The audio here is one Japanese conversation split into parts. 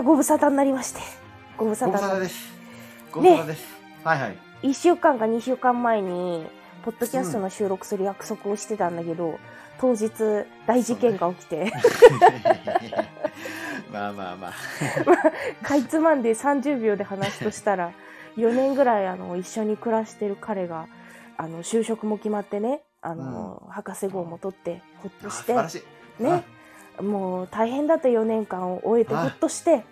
や、ご無沙汰になりまして。ご無沙ご無沙汰汰。です。ご無沙汰です。はいはい。1週間か2週間前に、ポッドキャストの収録する約束をしてたんだけど、当日、大事件が起きて、まあまあまあ。かいつまんで30秒で話すとしたら、4年ぐらいあの一緒に暮らしてる彼が、あの就職も決まってね、あの、博士号も取って、ほっとし素晴、らしい。ね、もう大変だった4年間を終えてほっとして、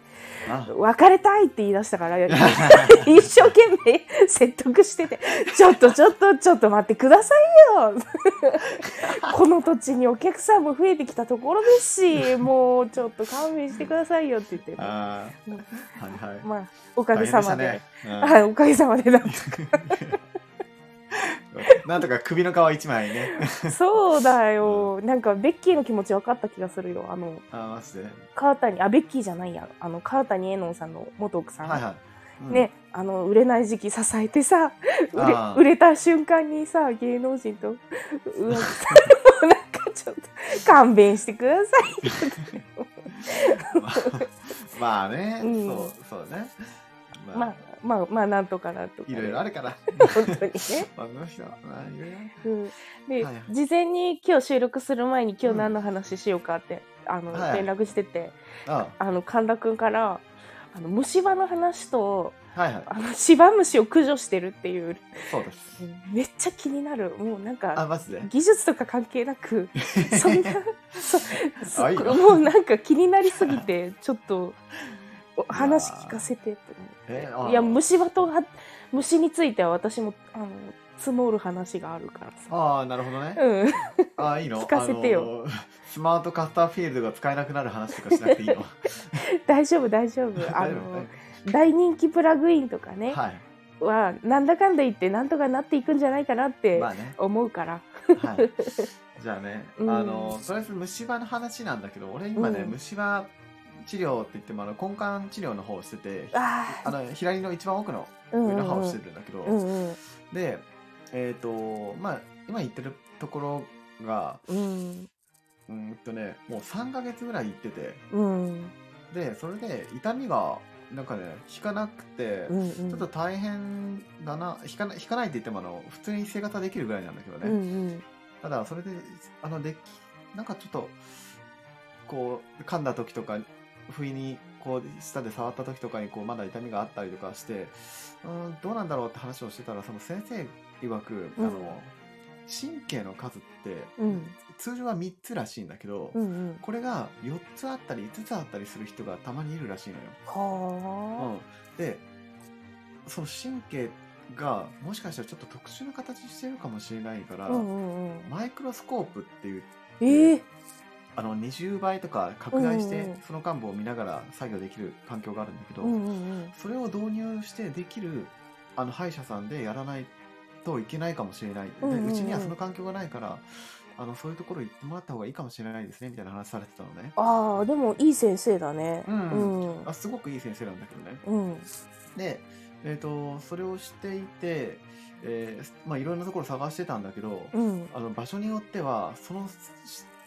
あ。別れたいって言い出したから、一生懸命説得してて、ちょっとちょっとちょっと待ってくださいよ この土地にお客さんも増えてきたところですし、もうちょっと勘弁してくださいよって言って、あうんあ。はいはい。まあ、おかげさまで、大変ではい、おかげさまでなんとしたね。うんなんとか首の皮一枚ね。そうだよ。なんか、ベッキーの気持ち分かった気がするよ。あの、あマジで？川谷、あ、ベッキーじゃないや。あの、川谷絵音さんの元奥さん。はいはい。うんね、あの、売れない時期支えてさ、売れ売れた瞬間にさ、芸能人と浮気されてもなんかちょっと、勘弁してくださいよ。まあね、うんそうそうね。まあ、まあ、まあ、なんとかなんとか。いろいろあるから。本当にね。うん、で、はいはい事前に今日収録する前に今日何の話しようかって、あの、はい連絡してて、ああの、神田くんから、あの、虫歯の話と、はいはい。あの、芝虫を駆除してるっていう、そうです。めっちゃ気になる。もうなんか、あ、マジで？技術とか関係なく、そんな、そそもうなんか気になりすぎて、ちょっと、お話聞かせてっていや、虫歯とは、虫については私も、あの、積もる話があるからさ。ああ、なるほどね。うん。ああ、いいの？聞かせてよスマートカスターフィールドが使えなくなる話とかしなくていいの？大丈夫、大丈夫。あの、大人気プラグインとかね、夫はい。は、なんだかんだ言って、なんとかなっていくんじゃないかなってまあね。思うから。はい。じゃあね、うんあの、とりあえず虫歯の話なんだけど、俺今ね、うん虫歯治療って言っても、あの、根幹治療の方をしてて、ああの、左の一番奥の上の歯をしてるんだけど、うんうん。で、えっ、と、まあ、今言ってるところが、うん。うーんとね、もう3ヶ月ぐらい行ってて、うん。で、それで痛みが、なんかね、引かなくて、うんうん。ちょっと大変だな、引かない、引かないって言っても、あの、普通に生活はできるぐらいなんだけどね。うんうん。ただ、それで、あの、でき、なんかちょっと、こう、噛んだ時とか、不意に、こう、舌で触った時とかに、こう、まだ痛みがあったりとかして、うん、どうなんだろうって話をしてたら、その先生曰く、あうんの、神経の数って、うん。通常は3つらしいんだけど、うんうん。これが4つあったり5つあったりする人がたまにいるらしいのよ。はうん、でその神経がもしかしたらちょっと特殊な形してるかもしれないから、あ。うんうんうん。マイクロスコープっていうええ。あの20倍とか拡大してうんうんうんその幹部を見ながら作業できる環境があるんだけど、うんうんうん。それを導入してできるあの歯医者さんでやらないといけないかもしれない、うんうんうんでうちにはその環境がないからあのそういうところ行ってもらった方がいいかもしれないですねみたいな話されてたのね。ああ、でもいい先生だね。うんうん。あすごくいい先生なんだけどね。うん。で、えー、とそれをしていて、えーまあ、いろんなところ探してたんだけど、うん。あの場所によってはその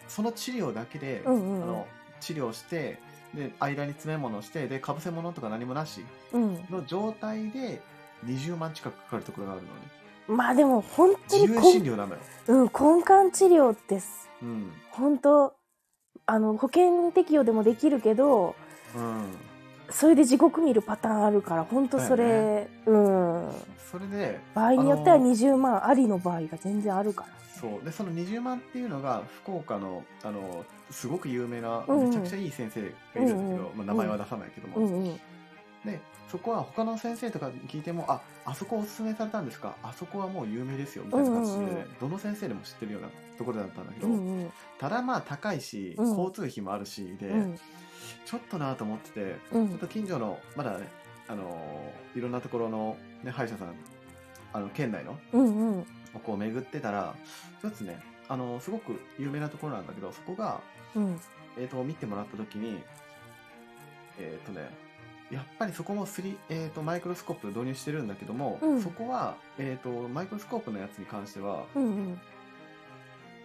その治療だけで、うんうんうん。あの治療してで間に詰め物してでかぶせ物とか何もなしうん。の状態で20万近くかかるところがあるのねまあでも本当に自由診こ療なのよ、ん、うん、根幹治療ってす。うん。本当あの保険適用でもできるけどうん、それで地獄見るパターンあるから本当それ、うんそれで場合によってはあの20万ありの場合が全然あるからそう。でその20万っていうのが福岡のあのすごく有名なうんうん。めちゃくちゃいい先生がいるんだけど、うんうん。まあ、名前は出さないけども、うんうん。でそこは他の先生とかに聞いてもああそこおすすめされたんですか？あそこはもう有名ですよみたいな感じで、うんうんうん。どの先生でも知ってるようなところだったんだけど、うんうん。ただまあ高いし、うん。交通費もあるしで、うん。ちょっとなと思っててうん。ちょっと近所のまだねあのーいろんなところの、ね、歯医者さんあの県内のうんうん。をこう巡ってたら一つねあのすごく有名なところなんだけどそこが、うん。えー、と見てもらった時にえっ、とねやっぱりそこもえー、とマイクロスコープ導入してるんだけども、うん。そこは、えー、とマイクロスコープのやつに関してはうんうん。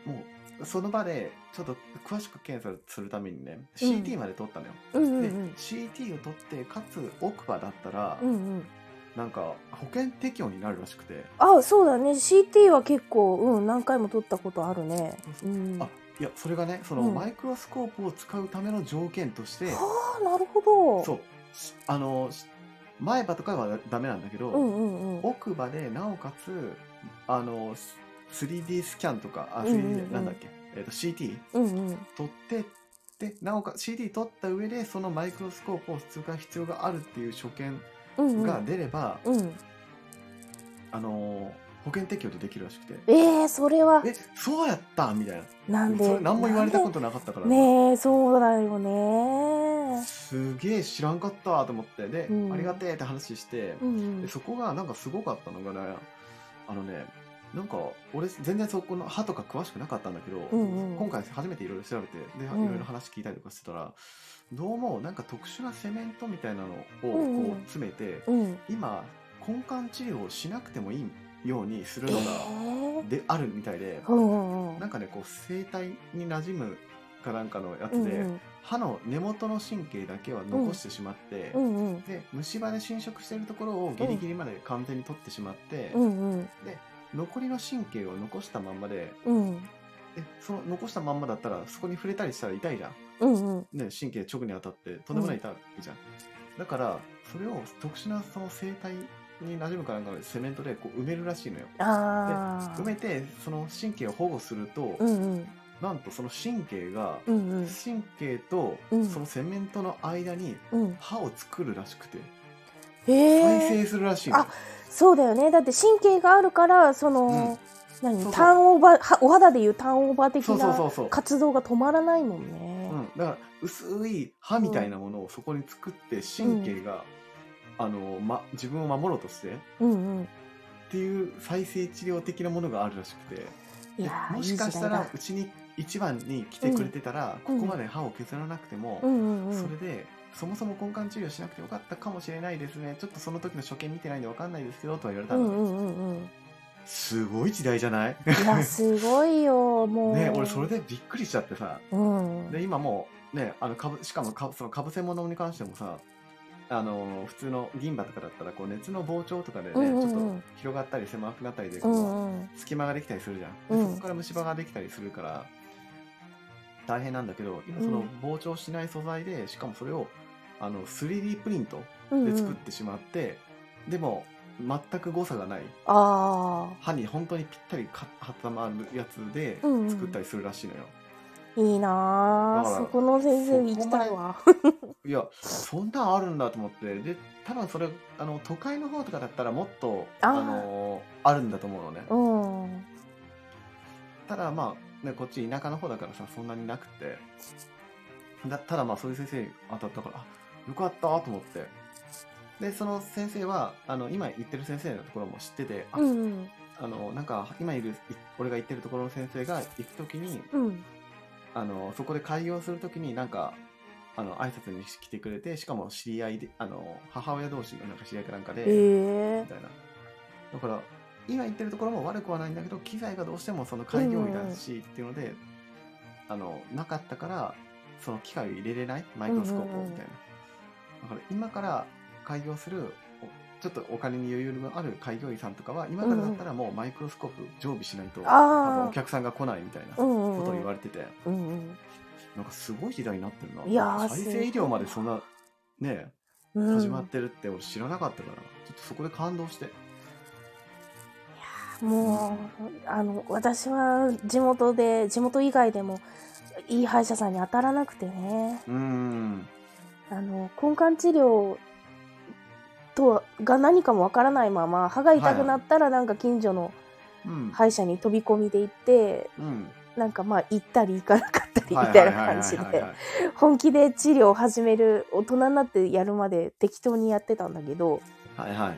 もうその場でちょっと詳しく検査するためにね、うん。CT まで取ったのよ。うんうんうでん CT を取ってかつ奥歯だったら、うんうんなんか保険適用になるらしくて。あそうだね。CT は結構うん何回も取ったことあるね。うん。あいやそれがねその、うん。マイクロスコープを使うための条件としてはあなるほど。そう。しあのし前歯とかはダメなんだけど、うんうんうん。奥歯でなおかつあの 3D スキャンとかあうんうん 3D うん。なんだっけ、えー、と CT うんうん。取ってでなおかつ CT 取った上でそのマイクロスコープを使う必要があるっていう所見が出れば、うん。あの保険適用でできるらしくて。えー、それは。えそうやったみたいな。なんで？それ何も言われたことなかったから。ねえそうだよね。すげえ知らんかったと思って。で、うん。ありがてえって話して、うん。でそこがなんかすごかったのがねあのねなんか俺全然そこの歯とか詳しくなかったんだけど、うんうん。今回初めていろいろ調べてでいうん。ろいろ話聞いたりとかしてたら、どうもなんか特殊なセメントみたいなのをこうんうん。う詰めて、うん。今根幹治療をしなくてもいいようにするえのが、ー？であるみたいで、うんうんうん。なんかねこう声帯に馴染むかなんかのやつで、うんうん。歯の根元の神経だけは残してしまって、うんうんで虫歯で侵食してるところをギリギリまで完全に取ってしまって、うんうん残りの神経を残したまんまでうん。えその残したまんまだったらそこに触れたりしたら痛いじゃん、うんうん。ね、神経直に当たってとんでもない痛いじゃん、だからそれを特殊なその生態に馴染むかなんかのセメントでこう埋めるらしいのよ。ああ埋めてその神経を保護すると、うんうん。なんとその神経が、うんうん。神経とうん。そのセメントの間にうん。歯を作るらしくて、へえ再生するらしいのよ。あそうだよね。だって神経があるからその、うん。何？ターンオーバーはお肌でいうターンオーバー的な活動が止まらないもんね。うん、だから薄い歯みたいなものをそこに作って神経が、あのま、自分を守ろうとしてっうんうん。ていう再生治療的なものがあるらしくて。もしかしたらうちに一番に来てくれてたら、うん。ここまで歯を削らなくても、うんうんうん。それでそもそも根幹治療しなくてよかったかもしれないですね。ちょっとその時の所見見てないんで分かんないですけどとは言われたの、うんうんうんうん。すごい時代じゃない？いやすごいよ もう。ね俺それでびっくりしちゃってさ。うん。で今もうねあの株しかも株その株専門のに関してもさあの普通の銀歯とかだったらこう熱の膨張とかでね、うんうんうん。ちょっと広がったり狭くなったりでうこう、んうん。隙間ができたりするじゃん、うん。でそこから虫歯ができたりするから大変なんだけど今その膨張しない素材でしかもそれをあの 3D プリントうんうん。で作ってしまって、でも全く誤差がない。あ歯に本当にぴったりか挟まるやつでうんうん。作ったりするらしいのよ、あいいなそこの先生行きたいわ。いやそんなんあるんだと思って。で多分それあの都会の方とかだったらもっとあのあるんだと思うのね。うん。ただまあ、ね、こっち田舎の方だからさそんなになくて。だただまあそういう先生に当たったからあよかったと思って。でその先生はあの今行ってる先生のところも知ってて、あうんあのなんか今いるい俺が行ってるところの先生が行く時にうん。あのそこで開業する時になんかあの挨拶に来てくれてしかも知り合いであの母親同士のなんか知り合いかなんかで、へえ。みたいな。だから今言ってるところも悪くはないんだけど機材がどうしてもその開業医だしっていうので、あのなかったからその機械を入れれないマイクロスコープをみたいな、だから今から開業するおちょっとお金に余裕のある開業医さんとかは今からだったらもうマイクロスコープ常備しないと、多分あお客さんが来ないみたいなあことを言われてて、なんかすごい時代になってるな。いやー再生医療までそんなねうん。始まってるって俺知らなかったから、ちょっとそこで感動してもうあの私は地元で地元以外でもいい歯医者さんに当たらなくてね。うーん。あの根幹治療とはが何かもわからないまま歯が痛くなったらなんか近所のうん歯医者に飛び込みで行ってうん。なんかまあ行ったり行かなかったりみたいな感じで本気で治療を始める大人になってやるまで適当にやってたんだけどはいは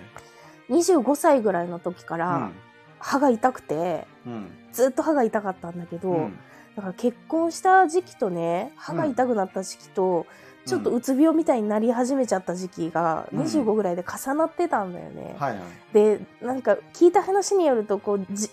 い。25歳ぐらいの時から歯が痛くてうん。うんずっと歯が痛かったんだけど、うん。だから結婚した時期とね歯が痛くなった時期と、ちょっとうつ病みたいになり始めちゃった時期がうん。25ぐらいで重なってたんだよね。はいはい。でなんか聞いた話によるとこうじ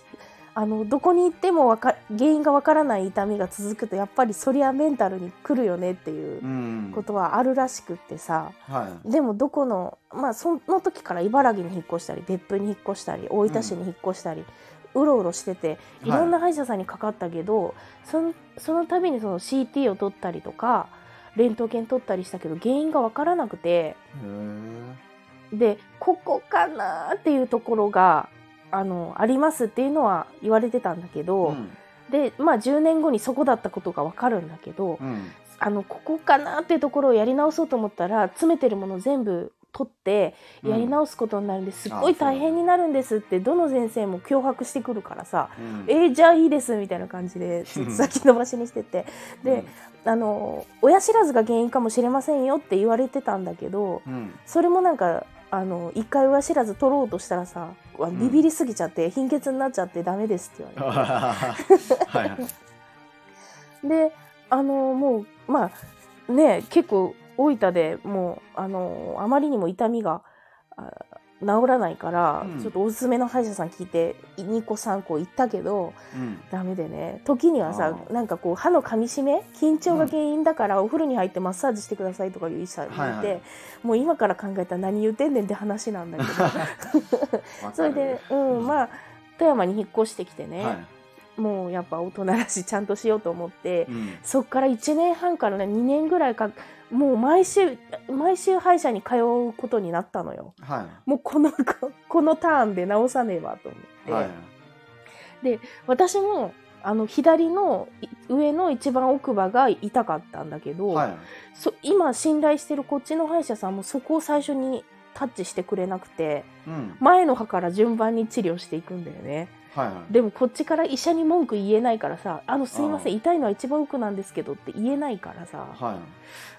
あのどこに行ってもわか原因がわからない痛みが続くとやっぱりそりゃメンタルに来るよねっていううん。ことはあるらしくってさ、はい。でもどこのまあその時から茨城に引っ越したり別府に引っ越したり大分市に引っ越したり、うろうろしててい。ろんな歯医者さんにかかったけど、そのその度にその CT を取ったりとかレントゲン取ったりしたけど原因がわからなくて。でここかなっていうところがあのありますっていうのは言われてたんだけど、うん。でまあ10年後にそこだったことがわかるんだけど、うん。あのここかなっていうところをやり直そうと思ったら詰めてるもの全部取ってやり直すことになるんです。っごい大変になるんですってどの先生も脅迫してくるからさうん「えー、じゃあいいです」みたいな感じで 先延ばしにしてて。で、あの親知らずが原因かもしれませんよって言われてたんだけどうん。それもなんかあの一回親知らず取ろうとしたらさビビりすぎちゃって貧血になっちゃってダメですって言われて。はいはい であのもうまあね結構大分でもうあのあまりにも痛みがあ治らないから、うん。ちょっとおすすめの歯医者さん聞いて2個3個行ったけどうん。ダメでね。時にはさなんかこう歯の噛みしめ緊張が原因だからお風呂に入ってマッサージしてくださいとかいう医者がいて、はいはい。もう今から考えたら何言ってんねんって話なんだけど。それで、うん、まあ富山に引っ越してきてね、はい。もうやっぱ大人らしいちゃんとしようと思って、うん。そっから1年半からね2年ぐらいかもう毎週毎週歯医者に通うことになったのよ。はもうこのここのターンで直さねばと思って、いはい。私もあの左のい上の一番奥歯が痛かったんだけど、はい。そ今信頼してるこっちの歯医者さんもそこを最初にタッチしてくれなくてうん。前の歯から順番に治療していくんだよねはいはい。でもこっちから医者に文句言えないからさ「あのすいません痛いのは一番奥なんですけど」って言えないからさ、はい。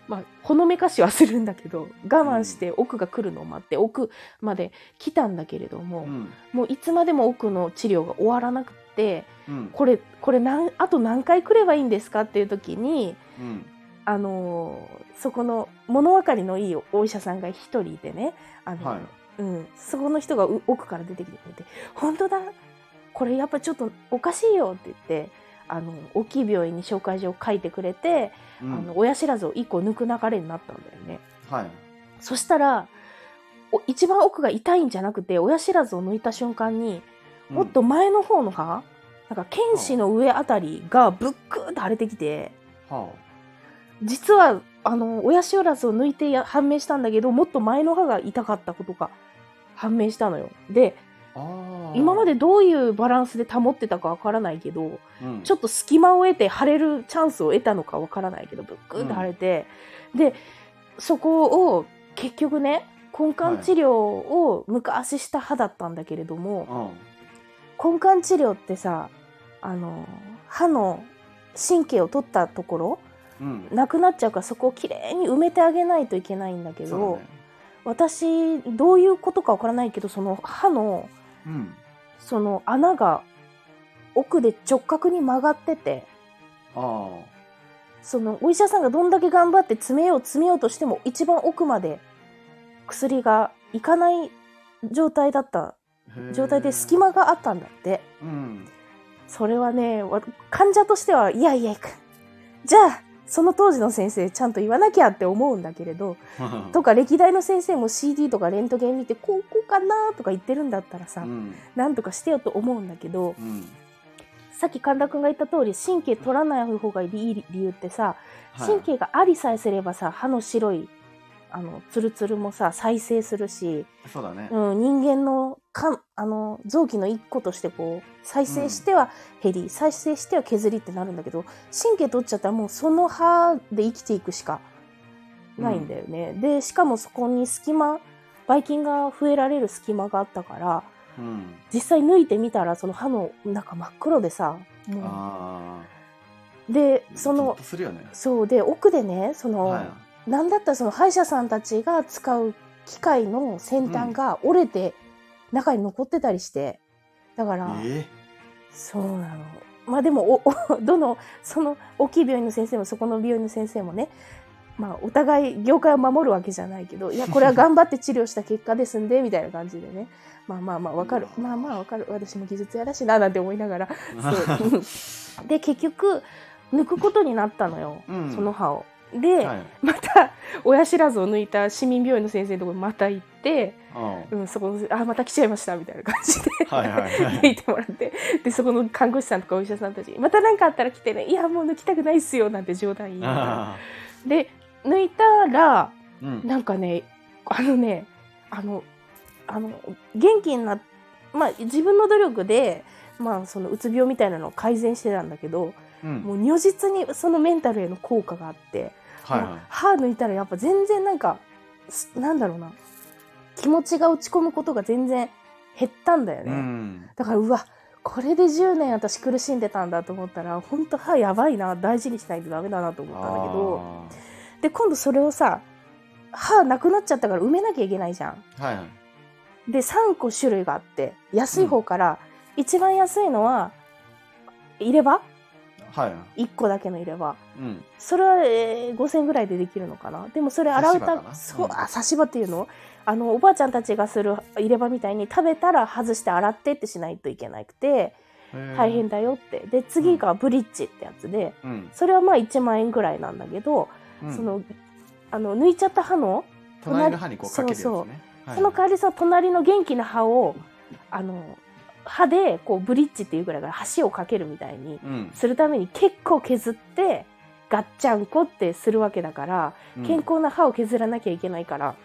まあ、ほのめかしはするんだけど我慢して奥が来るのを待って奥まで来たんだけれども、うん。もういつまでも奥の治療が終わらなくてうん。これこれ何あと何回来ればいいんですかっていう時に、うん。あのーそこの物分かりのいいお医者さんが一人いてねあの、はい。うん、そこの人がう奥から出てきてくれて「本当だこれやっぱちょっとおかしいよ」って言ってあの大きい病院に紹介状を書いてくれて、うんあの親知らずを1個抜く流れになったんだよね。はいそしたらお一番奥が痛いんじゃなくて親知らずを抜いた瞬間にもっと前の方の歯、なんか剣士の上あたりがぶっくーって腫れてきては実はあの親知らずを抜いてや判明したんだけどもっと前の歯が痛かったことが判明したのよ。でああ今までどういうバランスで保ってたかわからないけどうん。ちょっと隙間を得て腫れるチャンスを得たのかわからないけどぶっくーって腫れて、でそこを結局ね根幹治療を昔した歯だったんだけれども、うん。根幹治療ってさあの歯の神経を取ったところうん。なくなっちゃうからそこをきれいに埋めてあげないといけないんだけど私どういうことかわからないけどその歯のうん。その穴が奥で直角に曲がっててあそのお医者さんがどんだけ頑張って詰めよう詰めようとしても一番奥まで薬がいかない状態だった状態で隙間があったんだって。うん。それはね、わ患者としては、いやいや、じゃあ、その当時の先生ちゃんと言わなきゃって思うんだけれど、とか歴代の先生も CD とかレントゲン見て、こうこうかなとか言ってるんだったらさ、うん。なんとかしてよと思うんだけど、うん。さっき神田くんが言った通り、神経取らない方がいい理由ってさ、はい。神経がありさえすればさ、歯の白い、あの、ツルツルもさ、再生するし、そうだね。うん、人間のかあの臓器の一個としてこう再生しては減り、再生しては削りってなるんだけど神経取っちゃったらもうその歯で生きていくしかないんだよね、でしかもそこに隙間ばい菌が増えられる隙間があったからうん。実際抜いてみたらその歯の中真っ黒でさもあうであそのね。そうで奥でねその、はいなんだったらその歯医者さんたちが使う機械の先端が折れて中に残ってたりしてだから、えそうなのまあでもおお どのその大きい病院の先生もそこの病院の先生もねまあ、お互い業界を守るわけじゃないけど、いや、これは 頑張って治療した結果ですんで、みたいな感じでね。まあまあまあ、わかる。まあまあわかる。私も技術屋だしな、なんて思いながら。そう。で、結局、抜くことになったのよ。うんその歯を。で、はいまた、親知らずを抜いた市民病院の先生のところにまた行って、うんうん、そこの、あ、また来ちゃいました、みたいな感じで。はいはいはい 抜いてもらって。で、そこの看護師さんとかお医者さんたちに、また何かあったら来てね、いや、もう抜きたくないっすよ、なんて冗談言いながら。あで、抜いたら、ーうんなんかね、あのね、あの、あの、元気になっ、まあ、自分の努力で、まあ、そのうつ病みたいなのを改善してたんだけど、うんもう如実にそのメンタルへの効果があって、はい。歯抜いたらやっぱ全然なんか、すなんだろうな、気持ちが落ち込むことが全然減ったんだようね。ん。だから、うわ、これで10年私苦しんでたんだと思ったら、本当歯やばいな、大事にしないとダメだなと思ったんだけど、で、今度それをさ、歯なくなっちゃったから埋めなきゃいけないじゃん。はいはい。で、3個種類があって、安い方から、一番安いのは、入れ歯はい。はい ?1 個だけの入れ歯。うん。それは、えー5000ぐらいでできるのかな？でもそれ洗うたそう、うん。あ、差し歯っていうの？あの、おばあちゃんたちがする入れ歯みたいに食べたら外して洗ってってしないといけなくて、大変だよって。で、次がブリッジってやつで、うん。それはまあ1万円ぐらいなんだけど、うん。その、あの、抜いちゃった歯の、隣の歯にこうかけるやつね。そうそう。はい。その代わりさ、隣の元気な歯を、あの、歯で、こう、ブリッジっていうぐらいから橋をかけるみたいにうん。するために結構削って、ガッチャンコってするわけだから、うん。健康な歯を削らなきゃいけないから、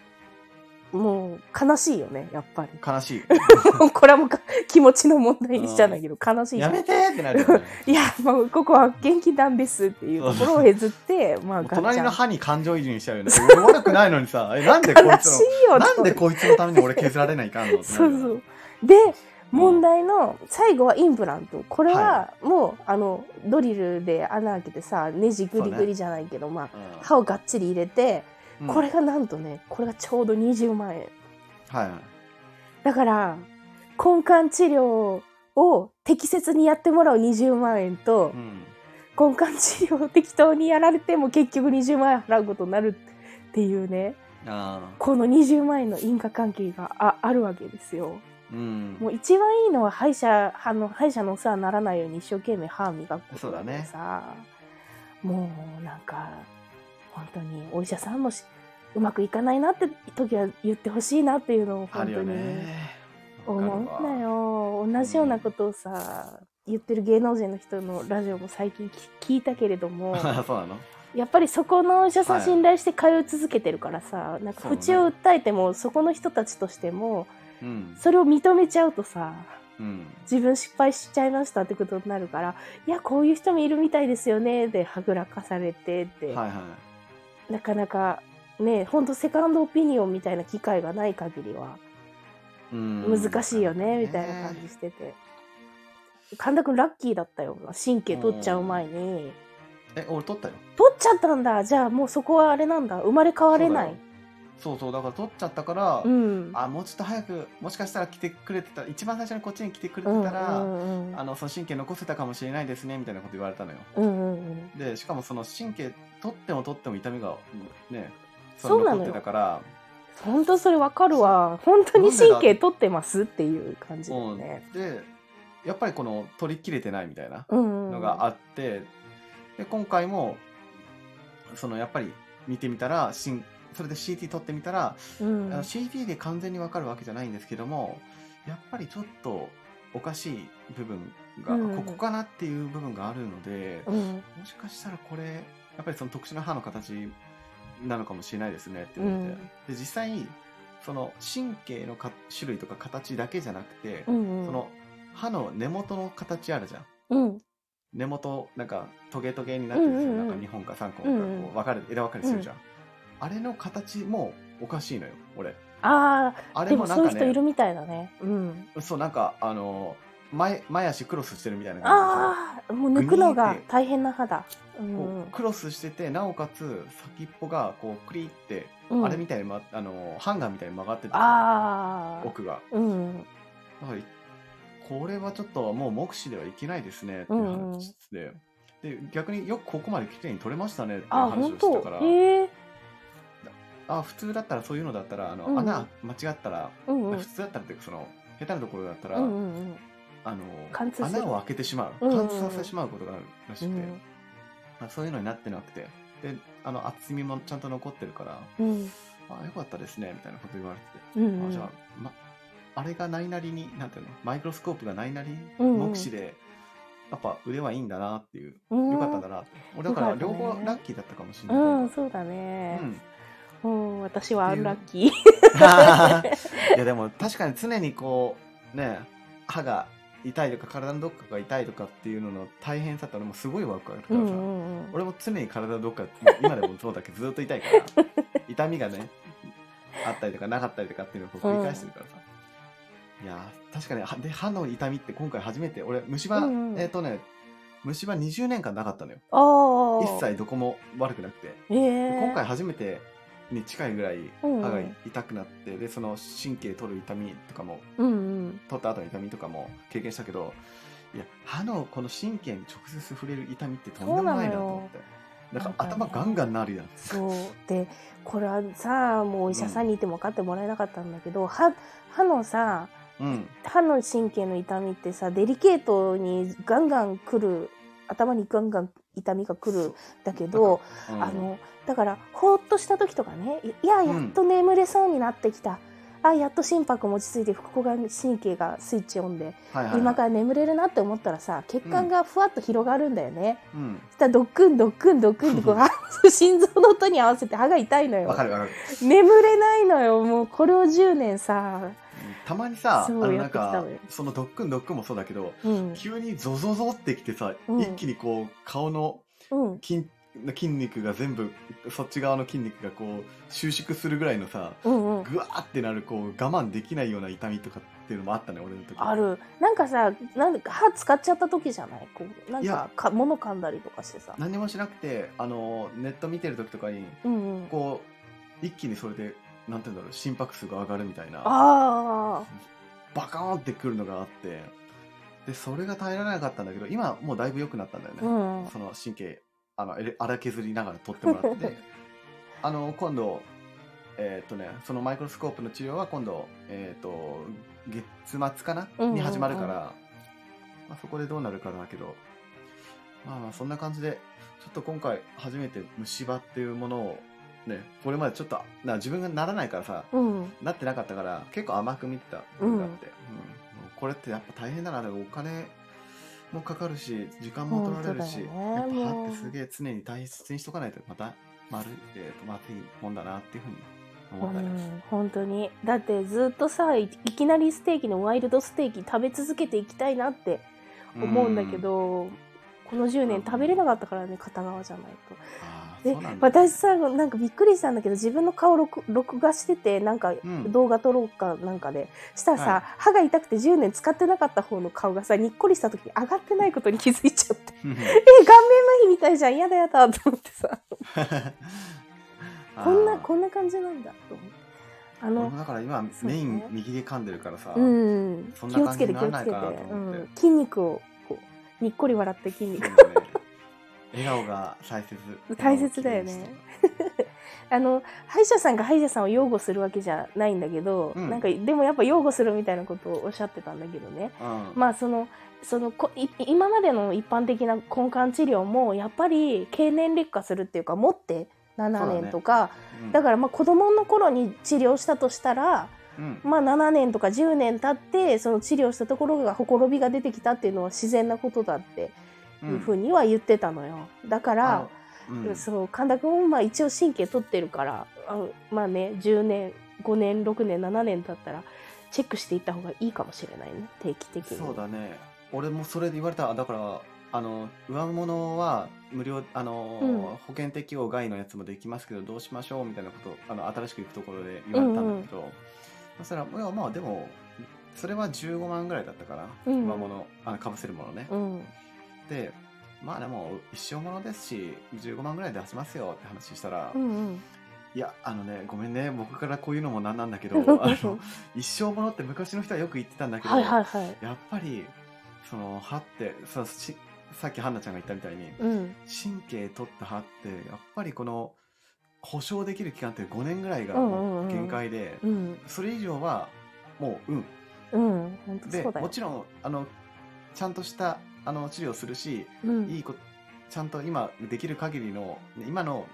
もう悲しいよね、やっぱり。悲しい。これはもうか気持ちの問題にしちゃうんだけど、悲しいやめてーってなるよね。いや、もうここは元気なんですっていうところを削って、まあ隣の歯に感情移入しちゃうよね。俺悪くないのにさえなんでこい悲つしいよの なんでこいつのために俺削られないかんのそうそう。で、問題の最後はインプラント。これはもう、あの、ドリルで穴開けてさ、ネジグリグリじゃないけど、まあ、うん。歯をがっちり入れて、うん。これがなんとね、これがちょうど20万円。はいはい。だから、根幹治療を適切にやってもらう20万円とう、ん。根幹治療を適当にやられても結局20万円払うことになるっていうね、あこの20万円の因果関係がああるわけですよ。ーうん。もう一番いいのは歯医者、あの歯医者のお世話にならないように一生懸命歯磨くことだからさ、もうなんか、本当にお医者さんもしうまくいかないなって時は言ってほしいなっていうのを本当にね。思う。んだよ。同じようなことをさ、言ってる芸能人の人のラジオも最近き聞いたけれども、やっぱりそこのお医者さんはい。信頼して通い続けてるからさ、なんか口を訴えてもそこの人たちとしても、うんそれを認めちゃうとさ、うん自分失敗しちゃいましたってことになるから、いや、こういう人もいるみたいですよね、で、はぐらかされてって、はいはいなかなか、ね、ほんとセカンドオピニオンみたいな機会がない限りは、うん難しいよね、みたいな感じしてて。神田くんラッキーだったよ。神経取っちゃう前に。え俺取ったよ取っちゃったんだ。じゃあもうそこはあれなんだ。生まれ変われない。そうそうだから取っちゃったから、うん。あもうちょっと早くもしかしたら来てくれてた一番最初にこっちに来てくれてうんたら、うんうんあのその神経残せたかもしれないですねみたいなこと言われたのようんうんうんでしかもその神経取っても取っても痛みがねそう残ってたから本当それわかるわ。本当に神経取ってますっていう感じだうんよね。でやっぱりこの取り切れてないみたいなうんうん。のがあって、で今回もそのやっぱり見てみたらしんそれで CT 取ってみたら、うん。あの CT で完全にわかるわけじゃないんですけどもやっぱりちょっとおかしい部分が、うん。ここかなっていう部分があるので、うん。もしかしたらこれやっぱりその特殊な歯の形なのかもしれないですねって思って、うん。で実際その神経のか種類とか形だけじゃなくて、うんうん。その歯の根元の形あるじゃん。うん。根元なんかトゲトゲになってるんですよ、うんうんうん。なんか2本か3本かうんうんこう分かれ枝分かれするじゃん、あれの形もおかしいのよ俺ああ、あでもれもなんそういう人いるみたいだね。うん。そうなんかあの前前足クロスしてるみたいな感ああ、もう抜くのが大変な歯だ。うじでこんうクロスしててなおかつ先っぽがこうクリって、うん。あれみたいに、ま、あのハンガーみたいに曲がっててああ。奥がうん。だからこれはちょっともう目視ではいけないですねっていう話で、で逆によくここまで綺麗に撮れましたねっていうあ、話を本当してたから、へえ。あ普通だったらそういうのだったらあの、うん。穴間違ったら、うんうん。普通だったらっていうかその下手なところだったら、うんうんうん。あの貫通する。穴を開けてしまう。うんうんうん。貫通させてしまうことがあるらしくて、うんまあ、そういうのになってなくてであの厚みもちゃんと残ってるからうん。あよかったですねみたいなこと言われてて、うんうん。あじゃあ、ま、あれがないなりになんていうのマイクロスコープがないなりうんうん。目視で、やっぱ腕はいいんだなっていううん。よかったんだなって。俺だからよかったね。両方ラッキーだったかもしれない、うんそうだね。うんうん私はアンラッキーいやでも確かに常にこうね歯が痛いとか体のどっかが痛いとかっていうのの大変さって俺もすごいわかるからさ、うんうんうん。俺も常に体のどっか今でもそうだけどずっと痛いから。痛みがねあったりとかなかったりとかっていうのを繰り返してるからさ、いやー確かにはで歯の痛みって今回初めて俺虫歯、うんうん。えっ、とね虫歯20年間なかったのよ。一切どこも悪くなくて。ええで今回初めてに近いぐらいうんうん歯が痛くなって、でその神経取る痛みとかもうんうん。取った後の痛みとかも経験したけどいや歯のこの神経に直接触れる痛みってとんでもないなと思って。だから頭なんかね。ガンガンなるやんそう。でこれはさもうお医者さんにいても分かってもらえなかったんだけど、歯歯のさうん。歯の神経の痛みってさデリケートにガンガン来る頭にガンガン痛みが来るんだけど、うん。あのだからほーっとした時とかねいややっと眠れそうになってきた、あやっと心拍も落ち着いて副交感神経がスイッチオンで、はいはい。今から眠れるなって思ったらさ血管がふわっと広がるんだよね、うん。そしたらドックンドックンドックンってこう あ心臓の音に合わせて歯が痛いのよ。わかるわかる。眠れないのよ。もうこれを10年さ、たまにさあのなんかそのドックンドックンもそうだけどうん。急にゾゾゾってきてさ、うん。一気にこう顔のうん、筋筋肉が全部そっち側の筋肉がこう収縮するぐらいのさうんうん。ぐわーってなるこう我慢できないような痛みとかっていうのもあったね俺の時。ある。なんかさなんか歯使っちゃった時じゃない？こうなんかか物噛んだりとかしてさ。何もしなくてあのネット見てる時とかにうんうん。こう一気にそれでなんて言うんだろう心拍数が上がるみたいな。あバカーンってくるのがあって。でそれが耐えられなかったんだけど今もうだいぶ良くなったんだよね、あうん。その神経あの荒削りながら取ってもらって。あの今度えーっとねそのマイクロスコープの治療は今度えーっと月末かな、に始まるから、まあ、そこでどうなるかだけど。まあまあそんな感じでちょっと今回初めて虫歯っていうものをねこれまでちょっとな自分がならないからさうん。なってなかったから結構甘く見てた部分があって、うん。これってやっぱ大変だなお金もかかるし時間も取られるし、ねやっぱ歯ってすげえ常に大切にしとかないとまた丸えーとまずいもんだなっていうふうに思ったり、うん本当に。だってずっとさいいきなりステーキのワイルドステーキ食べ続けていきたいなって思うんだけど、この10年食べれなかったからね片側じゃないと。あーでそうなんだ。私さなんかびっくりしたんだけど自分の顔録録画しててなんかうん。動画撮ろうかなんかで、したらさ、はい。歯が痛くて10年使ってなかった方の顔がさにっこりした時に上がってないことに気づいちゃって。え顔面麻痺みたいじゃんやだやだと思ってさ。こんなこんな感じなんだと思って。あのだから今メイン右で噛んでるからさ、うん。気をつけて気をつけて、うん、筋肉をこうにっこり笑って筋肉。そうだね笑顔が大切。大切だよね。あの 歯医者さんが歯医者さんを擁護するわけじゃないんだけど、うん。なんかでもやっぱ擁護するみたいなことをおっしゃってたんだけどね。うん。まあそのそのこい今までの一般的な根幹治療もやっぱり経年劣化するっていうか持って7年とか。だ,、うん。からまあ子供の頃に治療したとしたら、うん。まあ、7年とか10年経ってその治療したところがほころびが出てきたっていうのは自然なことだっていうふうには言ってたのよ。だから、うん。そう神田君もまあ一応神経取ってるからあまあね10年5年6年7年経ったらチェックしていった方がいいかもしれないね定期的に。そうだね。俺もそれで言われた。だからあの上物は無料あの、うん。保険適用外のやつもできますけどどうしましょうみたいなことあの新しく行くところで言われたんだけど、そしたらまあでもそれは15万ぐらいだったから、うん。上物あのかぶせるものね、うんでまあでも一生ものですし15万ぐらいで出しますよって話したら、うんうん。いやあのねごめんね僕からこういうのもなんなんだけどうん あの一生ものって昔の人はよく言ってたんだけど、はいはいはい。やっぱりその歯ってさしさっきハンナちゃんが言ったみたいにうん。神経取った歯ってやっぱりこの保証できる期間って5年ぐらいがうんうんうん。限界で、うん。それ以上はもううん。うんでもちろんあのちゃんとしたあの治療するし、うん。いいこちゃんと今できる限りの今の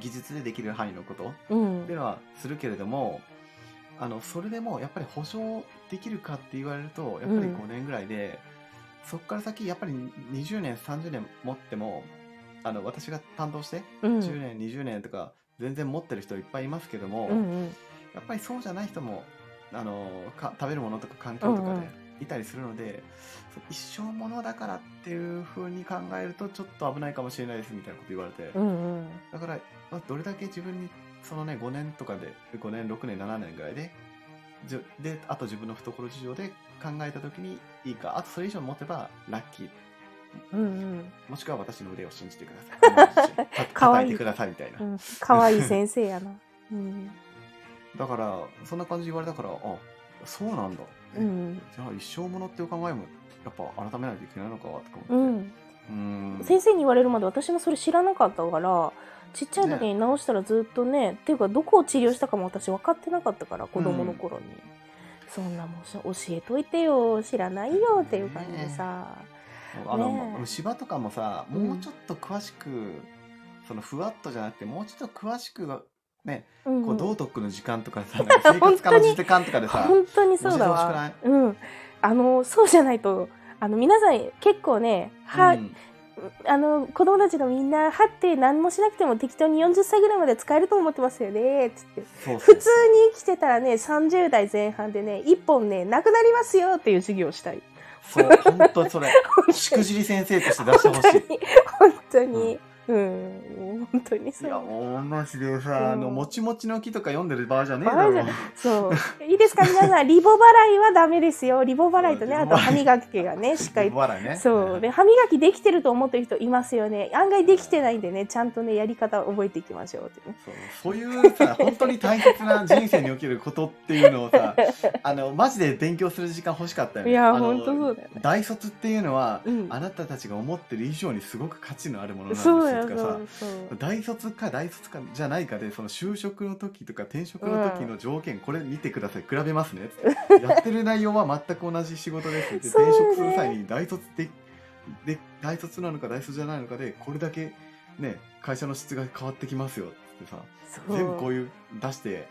技術でできる範囲のことうん。っていうのはするけれどもあのそれでもやっぱり保証できるかって言われるとやっぱりうん。5年ぐらいで、そこから先やっぱり20年30年持ってもあの私が担当してうん。10年20年とか全然持ってる人いっぱいいますけども、うんうん。やっぱりそうじゃない人もあのか食べるものとか環境とかうんうん。でいたりするので、一生ものだからっていう風に考えるとちょっと危ないかもしれないですみたいなこと言われて、うんうん。だから、まあ、どれだけ自分にそのね5年とかで5年6年7年ぐらいでであと自分の懐事情で考えた時にいいかあとそれ以上持てばラッキー。うんうん。もしくは私の腕を信じてください。たかわいてくださいみたいな、うん。可愛い先生やな。うん。だからそんな感じ言われたからあそうなんだ、うん。じゃあ一生ものっていう考えもやっぱ改めないといけないのかとかう思って。ん。うん。先生に言われるまで私もそれ知らなかったからちっちゃい時に直したらずっとねっていうかどこを治療したかも私分かってなかったから子供の頃に、そんなもんし教えといてよ知らないよっていう感じでさ、あの、ね。え虫歯とかもさうん。もうちょっと詳しく、そのふわっとじゃなくてもうちょっと詳しくねうんこう道徳の時間とかさ、なんか生活科の時間とかでさ本当にそうだわ。うん。あのそうじゃないとあの皆さん結構ね歯、うん。あの子供たちのみんな歯って何もしなくても適当に40歳ぐらいまで使えると思ってますよねつって。そうそう普通に生きてたらね30代前半でね1本ねなくなりますよっていう授業をしたい。そう本当それ。しくじり先生として出してほしい。本当にうん、本当にそう。いやもうマジでさ、あのうん。もちもちの木とか読んでる場合じゃねえだろ。そう。いいですか皆さん。リボ払いはダメですよ。リボ払いとねあと歯磨きがね しっかり。笑いね。そう。で歯磨きできてると思ってる人いますよね。案外できてないんでねちゃんとねやり方を覚えていきましょうってね。そう。そういうさ本当に大切な人生におけることっていうのをさ あのマジで勉強する時間欲しかったよね。いやあの本当そうだよね。大卒っていうのは、うん。あなたたちが思ってる以上にすごく価値のあるものなんですそとかさ大卒か大卒かじゃないかでその就職の時とか転職の時の条件、これ見てください。比べますね。やってる内容は全く同じ仕事ですって転職する際に大卒でで大卒なのか大卒じゃないのかでこれだけね会社の質が変わってきますよってさ全部こういう出して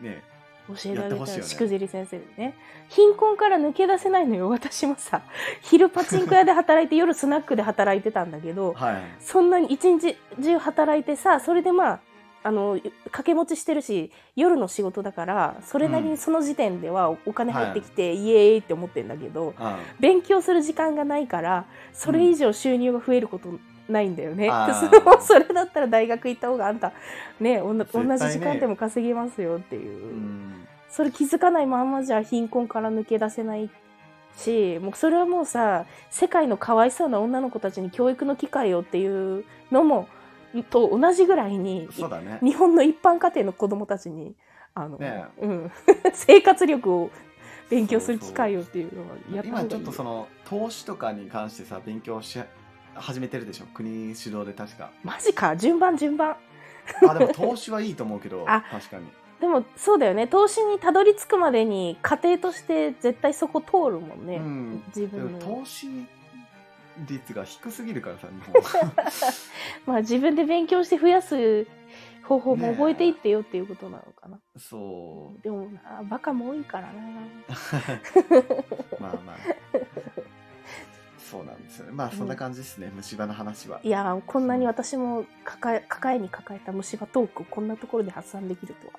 ね教えられたしいよねしくじり先生でね。貧困から抜け出せないのよ私もさ。昼パチンコ屋で働いて夜スナックで働いてたんだけどはい。そんなに一日中働いてさそれでまああの掛け持ちしてるし夜の仕事だからそれなりにその時点ではお金入ってきて、イエーイって思ってんだけどあ勉強する時間がないからそれ以上収入が増えることないんだよね、それだったら大学行った方があんたね同じ時間でも稼げますよっていう、うん。それ気づかないまんまじゃ貧困から抜け出せないしもうそれはもうさ世界のかわいそうな女の子たちに教育の機会をっていうのもと同じぐらいにそうだね。日本の一般家庭の子供たちにあの、ね。うん、生活力を勉強する機会をっていうのはやった今ちょっとその投資とかに関してさ勉強し始めてるでしょ？国主導で確か。マジか？順番順番。あでも投資はいいと思うけどあ確かに。でもそうだよね。投資にたどり着くまでに家庭として絶対そこ通るもんね、うん。で自分投資率が低すぎるからさ日本 まあ自分で勉強して増やす方法も覚えていってよっていうことなのかな、そう。でもなバカも多いからな。まあまあそうなんですよね。まあそんな感じですね、虫歯の話は。いやこんなに私も抱え抱えに抱えた虫歯トークをこんなところで発散できるとは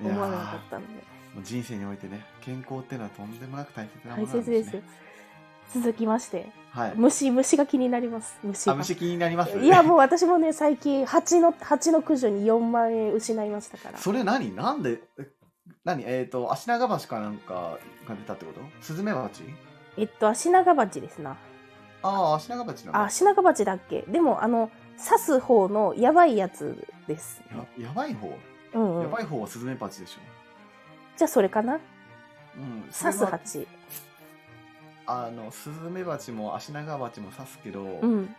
思わなかったので。もう人生においてね健康っていうのはとんでもなく大切なも大のなん切です。よ続きまして。はい。虫虫が気になります。虫があ虫気になります？いやもう私もね最近蜂の蜂の駆除に4万円失いましたから。それ何？なんでえ何？えっ、と足長橋かなんかが出たってこと？スズメバチ？えっと足長鉢ですなああ足長鉢なんだあ足長鉢だっけ？でもあの刺す方のやばいやつです、ややばい方、うんうん。やばい方はスズメバチでしょ。じゃあそれかな？うん刺すそれは鉢。あのスズメバチも足長鉢も刺すけど、うん。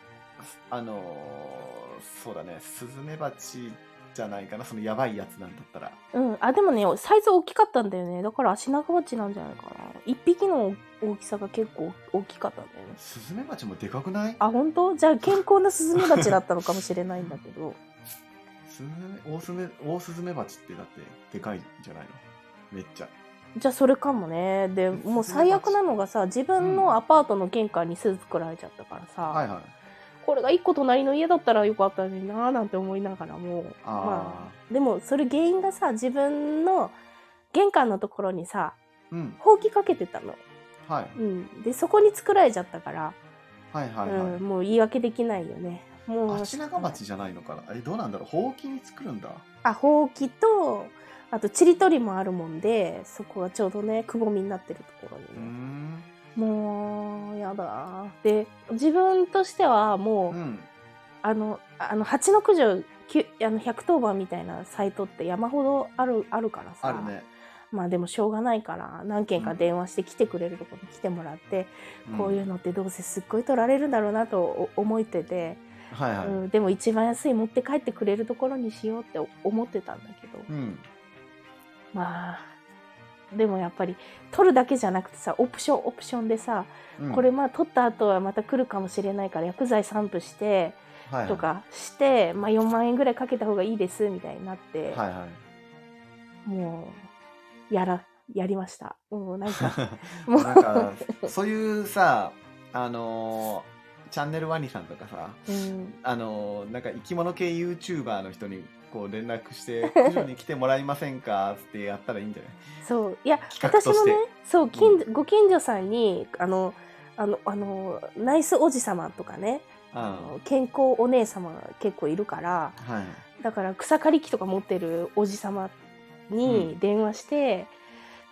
あのーそうだね。スズメバチじゃないかなそのやばいやつなんだったらうん。あ、でもね、サイズ大きかったんだよね。だから、足長バチなんじゃないかな。一匹の大きさが結構大きかったんだよね。スズメバチもでかくない？あ、本当？じゃあ、健康なスズメバチだったのかもしれないんだけど。スズメオオスズメオオスズメバチってだってでかいんじゃないの？めっちゃじゃあ、それかもね。で、もう最悪なのがさ、自分のアパートの玄関に巣作られちゃったからさ、はいはいこれが一個隣の家だったらよかったのになーなんて思いながらも、あまあ、でもそれ原因がさ、自分の玄関のところにさ、うんほうきかけてたの。はいうん。で、そこに作られちゃったから、はいはいはい、うん、もう言い訳できないよね。もう。足長鉢じゃないのかな？えどうなんだろう？ほうきに作るんだあ、ほうきと、あと、ちりとりもあるもんで、そこがちょうどね、くぼみになってるところにね。んもう、やだ。で、自分としてはもう、うん。あの、あの、蜂の駆除、あの、110番みたいなサイトって山ほどある、あるからさ。あるね、まあでもしょうがないから、何件か電話して来てくれるところに来てもらって、こういうのってどうせすっごい取られるんだろうなとお思ってて、はいはい、うん、でも一番安い持って帰ってくれるところにしようって思ってたんだけど、うん。まあ、でもやっぱり取るだけじゃなくてさ、オプション、オプションでさ、うん。これまあ取った後はまた来るかもしれないから薬剤散布して、はいはい。とかして、まあ4万円ぐらいかけた方がいいですみたいになって、はいはい。もう、やら、やりました。もうなんか、もうなんかそういうさあのーチャンネルワニさんとかさうん、あのーなんか生き物系 YouTuber の人にこう連絡して「駆除に来てもらえませんか? 」ってやったらいいんじゃない？そう。いや、私もね、そう、近所ご近所さんに、あの、あの、あの、ナイスおじさまとかね、ああの健康お姉様が結構いるから、はい。だから草刈り機とか持ってるおじさまに電話して、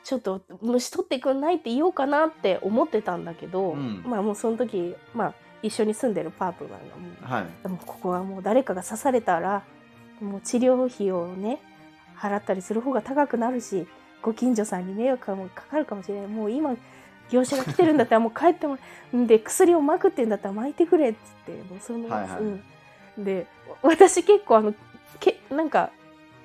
ちょっと虫取ってくんないって言おうかなって思ってたんだけど、うん。まあもうその時、まあ一緒に住んでるパートナーがもう、はい。でもここはもう誰かが刺されたら、もう治療費をね、払ったりする方が高くなるし、ご近所さんに迷惑もかかるかもしれない。もう今、業者が来てるんだったら もう帰ってもらんで、薬を撒くってんだったら撒いてくれっつって、もうその、はいはいうん。で、私結構あの、けなんか、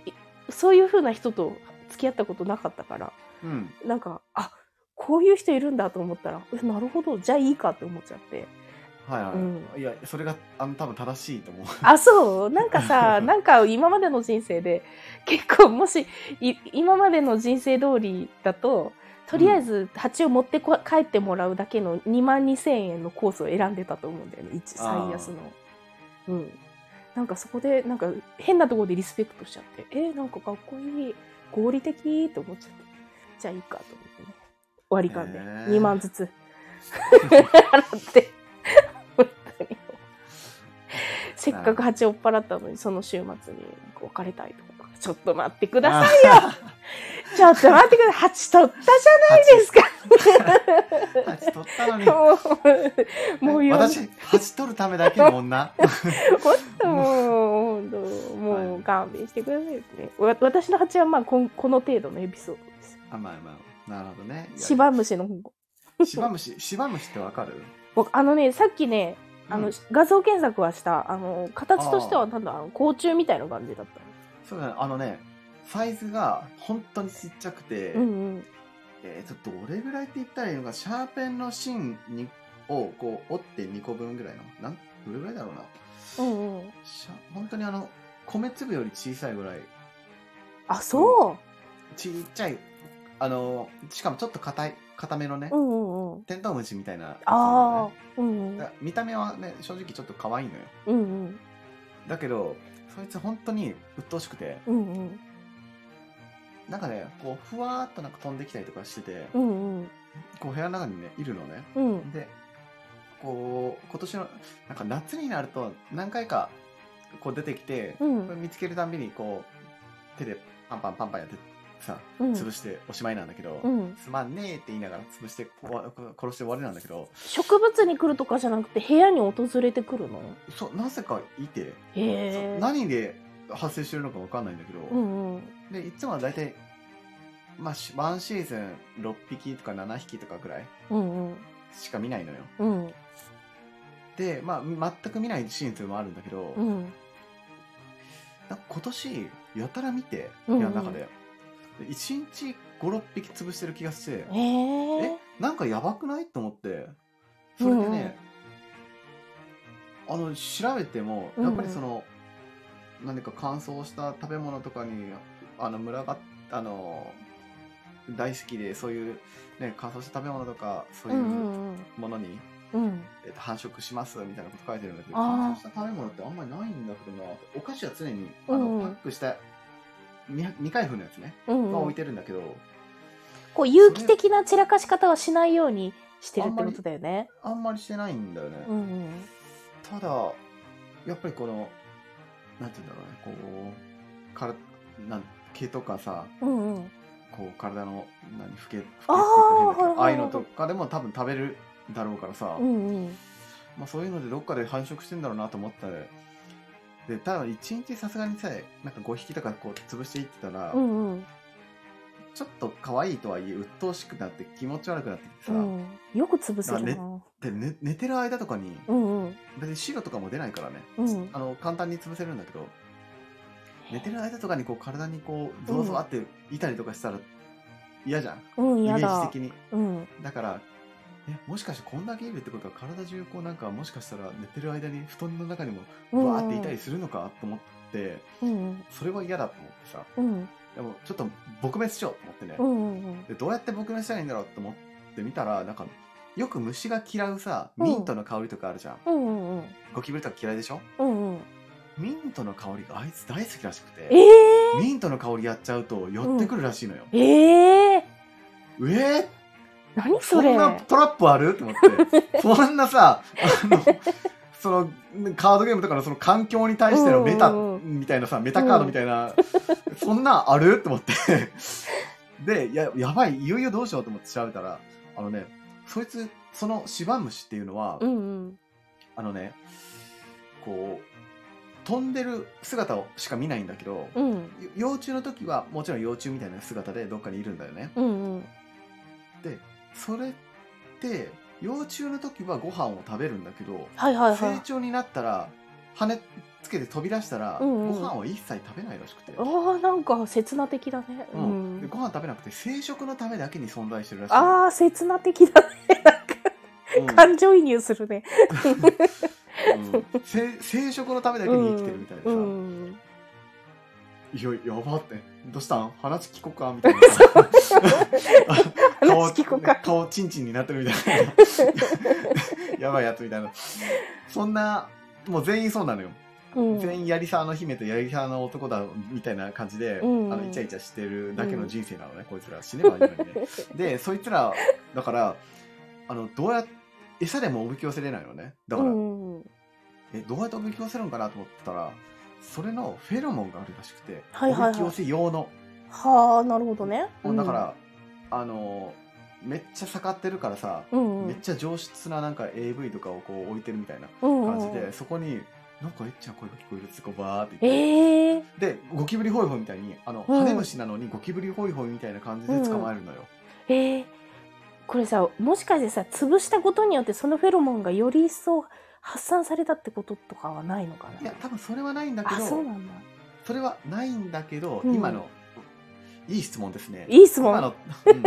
いそういう風な人と付き合ったことなかったから、うんなんか、あ、こういう人いるんだと思ったら、え、なるほど、じゃあいいかって思っちゃって。はいはい、うんいやそれがあの多分正しいと思うあ、そう？なんかさ、なんか今までの人生で、結構もし、い今までの人生通りだと、とりあえず蜂を持ってこ帰ってもらうだけの2万2千円のコースを選んでたと思うんだよね、一最安の。うん。なんかそこで、なんか変なところでリスペクトしちゃって、えーなんかかっこいい、合理的って思っちゃって。じゃあいいかと思ってね。割り勘で、へー2万ずつ 払って。せっかく蜂を追っ払ったのに、その週末に別れたいとか。ちょっと待ってくださいよ。ちょっと待ってください。蜂取ったじゃないですか。蜂取ったのに。もう、もうよ、私蜂取るためだけの女。ほんともう、ほんともう勘弁してくださいですね。わ私の蜂はまあこんこの程度のエピソードです。あまあまあなるほどね。いやシバムシの方。シバムシシバムシってわかる？僕あのね、さっきね、あの、うん画像検索はした。あの、形としてはなんだ、あの甲虫みたいな感じだった。そうだねあのねサイズが本当にちっちゃくて、うんうん。えー、とどれぐらいって言ったらいいのかシャーペンの芯にをこう折って2個分ぐらいのなんどれぐらいだろうなうんうん。本当にあの米粒より小さいぐらいあ、そちっちゃいあのしかもちょっと硬い硬めのね、う。うんうんうん。テントウムシみたいなやつあなあのね、うんうん見た目はね正直ちょっと可愛いのようんうん。だけどそいつ本当に鬱陶しくてうんうん。なんかねこうふわーっとなんか飛んできたりとかしてて、うんうん。こう部屋の中にねいるのねうん。でこう今年のなんか夏になると何回かこう出てきて、うんこれ見つけるたんびにこう手でパンパンパンパンやってさうん。潰しておしまいなんだけど、うん。すまんねーって言いながら潰してこわ殺して終わりなんだけど植物に来るとかじゃなくて部屋に訪れてくるの？そうなぜかいて。何で発生してるのかわかんないんだけど、うんうん。でいつもは大体まあしワンシーズン6匹とか7匹とかぐらいうんうん。しか見ないのようん。でまあ全く見ないシーズンもあるんだけど、うん。今年やたら見てうんうん部屋の中で、1日56匹潰してる気がしてえー、えなんかやばくない？と思って。それでね、あの調べてもやっぱりその、何か乾燥した食べ物とかにあの群がっあの大好きでそういう、ね、乾燥した食べ物とかそういううんうんものに、うん。うんえっと繁殖しますみたいなこと書いてるんだけど乾燥した食べ物ってあんまりないんだけどな。お菓子は常にあの、うんうん。パックした未未開封のやつね、うんうん。は置いてるんだけど。こう有機的な散らかし方はしないようにしてるってことだよね。あんまりしてないんだよね、うんうん。ただやっぱりこのなんて言うんだろうね。こうからなん毛とかさうんうん。こう体の何老け老けあああいうのとかでも多分食べるだろうからさ、うんうん。まあ、そういうのでどっかで繁殖してんだろうなと思ったででただ一日さすがにさなんか5匹とかこう潰していってたら、うんうん。ちょっと可愛いとはいえ鬱陶しくなって気持ち悪くなってきてさ、うん。よく潰せるあな。で寝寝てる間とかにうんうん。別に白とかも出ないからね。うん。あの簡単に潰せるんだけど寝てる間とかにこう体にこうゾワゾワっていたりとかしたら嫌じゃん、うん。イメージ。的に。うん。だからえもしかしてこんだけいるってことは体中こうなんかもしかしたら寝てる間に布団の中にもうんバーっていたりするのか？と思ってうんそれは嫌だと思ってさ。うん。でもちょっと撲滅しようと思ってね、うんうんでどうやって撲滅したらいいんだろうと思ってみたらなんかよく虫が嫌うさミントの香りとかあるじゃん、うんうんうん。ゴキブリとか嫌いでしょ？うんうん。ミントの香りがあいつ大好きらしくてええミントの香りやっちゃうと寄ってくるらしいのよ、ええうえー、何それ。そんなトラップある？と思って。そんなさあのそのカードゲームとかのその環境に対してのメタみたいなさメタカードみたいな、そんなんある？と思って。でややばい。いよいよどうしようと思って調べたらあのねそいつそのシバンムシっていうのは、うんうん。あのねこう飛んでる姿をしか見ないんだけど、うん。幼虫の時はもちろん幼虫みたいな姿でどっかにいるんだよね。うんうん。でそれって幼虫の時はご飯を食べるんだけど、はいはいはい。成長になったら羽つけて飛び出したら、うんうん。ご飯を一切食べないらしくて、ああなんか切な的だね。ううん。でんご飯食べなくて生殖のためだけに存在してるらしい。ああ切な的だね。なんかうん。感情移入するね。うん。生生殖のためだけに生きてるみたいでさ、うんいややばって。どうしたん？話聞こうか？みたいな。話聞こうか。顔チンチンになってるみたいな。やばいやつみたいな。そんなもう全員そうなのよ、うん。全員やり沢の姫とやり沢の男だみたいな感じで、うん。あのイチャイチャしてるだけの人生なのね、こいつら死ねばいいのにね。でそいつらだからあのどうやって餌でもおびき寄せれないのね。だから、うん。えどうやっておびき寄せるんかなと思ってたらそれのフェロモンがあるらしくて、はいはいはい。おびき寄せ用の。はあなるほどね。だから、あのめっちゃ盛ってるからさ、うんうん。めっちゃ上質ななんか AV とかをこう置いてるみたいなうん感じで、うんそこになんかエッチな声が聞こえるってこうバーって言って、ええでゴキブリホイホイみたいにあの、うん。ハネムシなのにゴキブリホイホイみたいな感じで捕まえるのよ、ええこれさもしかしてさ潰したことによってそのフェロモンがより一層発散されたってこととかはないのかな？いや多分それはないんだけあどそうなんだ。それはないんだけど、うん。今のいい質問ですね。いい質問。今の、うん。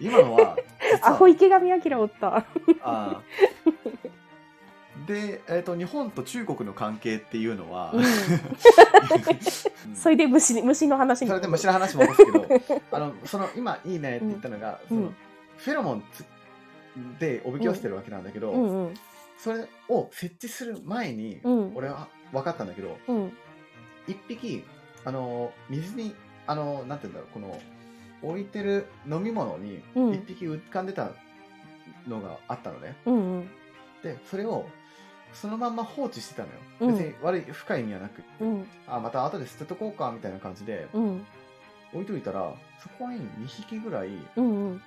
今のは実は。アホ池上彰おった。あーで、えー、と日本と中国の関係っていうのは、うん。うん。それで虫に虫の話に。それで虫の話戻すけどあのその今いいねって言ったのが、うん。そのフェロモンつでおびき寄せてるわけなんだけど、うんうんそれを設置する前に、うん。俺は分かったんだけどうん。一匹あの水にあのなんて言うんだろうこの置いてる飲み物にうん。一匹浮かんでたのがあったのね、うんうん。でそれをそのまんま放置してたのよ、うん。別に悪い深い意味はなく。うん。あまた後で捨てとこうかみたいな感じでうん。置いといたらそこに2匹ぐらいうんうん。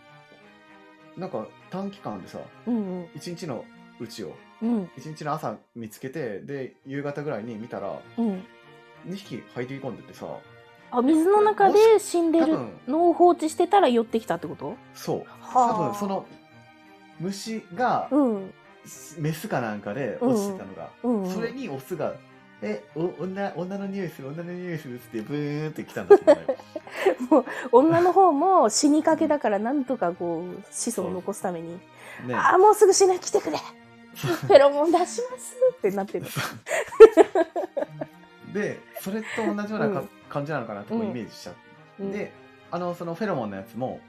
なんか短期間でさうん1日のうちを。うん。1日の朝見つけてで夕方ぐらいに見たらうん。2匹入り込んでてさ。あ水の中で死んでるのを放置してたら寄ってきたってこと？そう。はあ。多分その虫がうん。メスかなんかで落ちてたのが、うん。うんそれにオスがえお女女の匂いする女の匂いするっつってブーンって来たんだと思うよ。もう女の方も死にかけだからなんとかこう子孫を残すために。ね。ああもうすぐ死ぬ来てくれ フェロモン出しますってなってる。でそれと同じようなか、うん。感じなのかなってイメージしちゃって、うん。であのそのフェロモンのやつも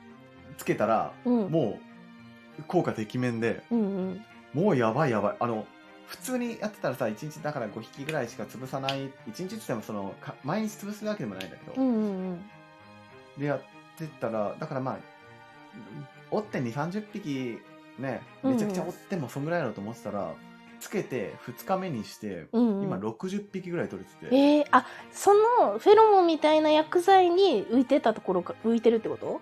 つけたらうん。もう効果てきめんでうんうん。もうやばいやばい。あの普通にやってたらさ1日だから5匹ぐらいしか潰さない1日って言ってもそのか毎日潰すわけでもないんだけど、うんうんでやってたらだからまあ折って2 3 0匹ねめちゃくちゃ折ってもそんぐらいだと思ってたら、つけて2日目にして、うんうん。今60匹ぐらい取れてて、えー、あそのフェロモンみたいな薬剤に浮いてたところか浮いてるってこと？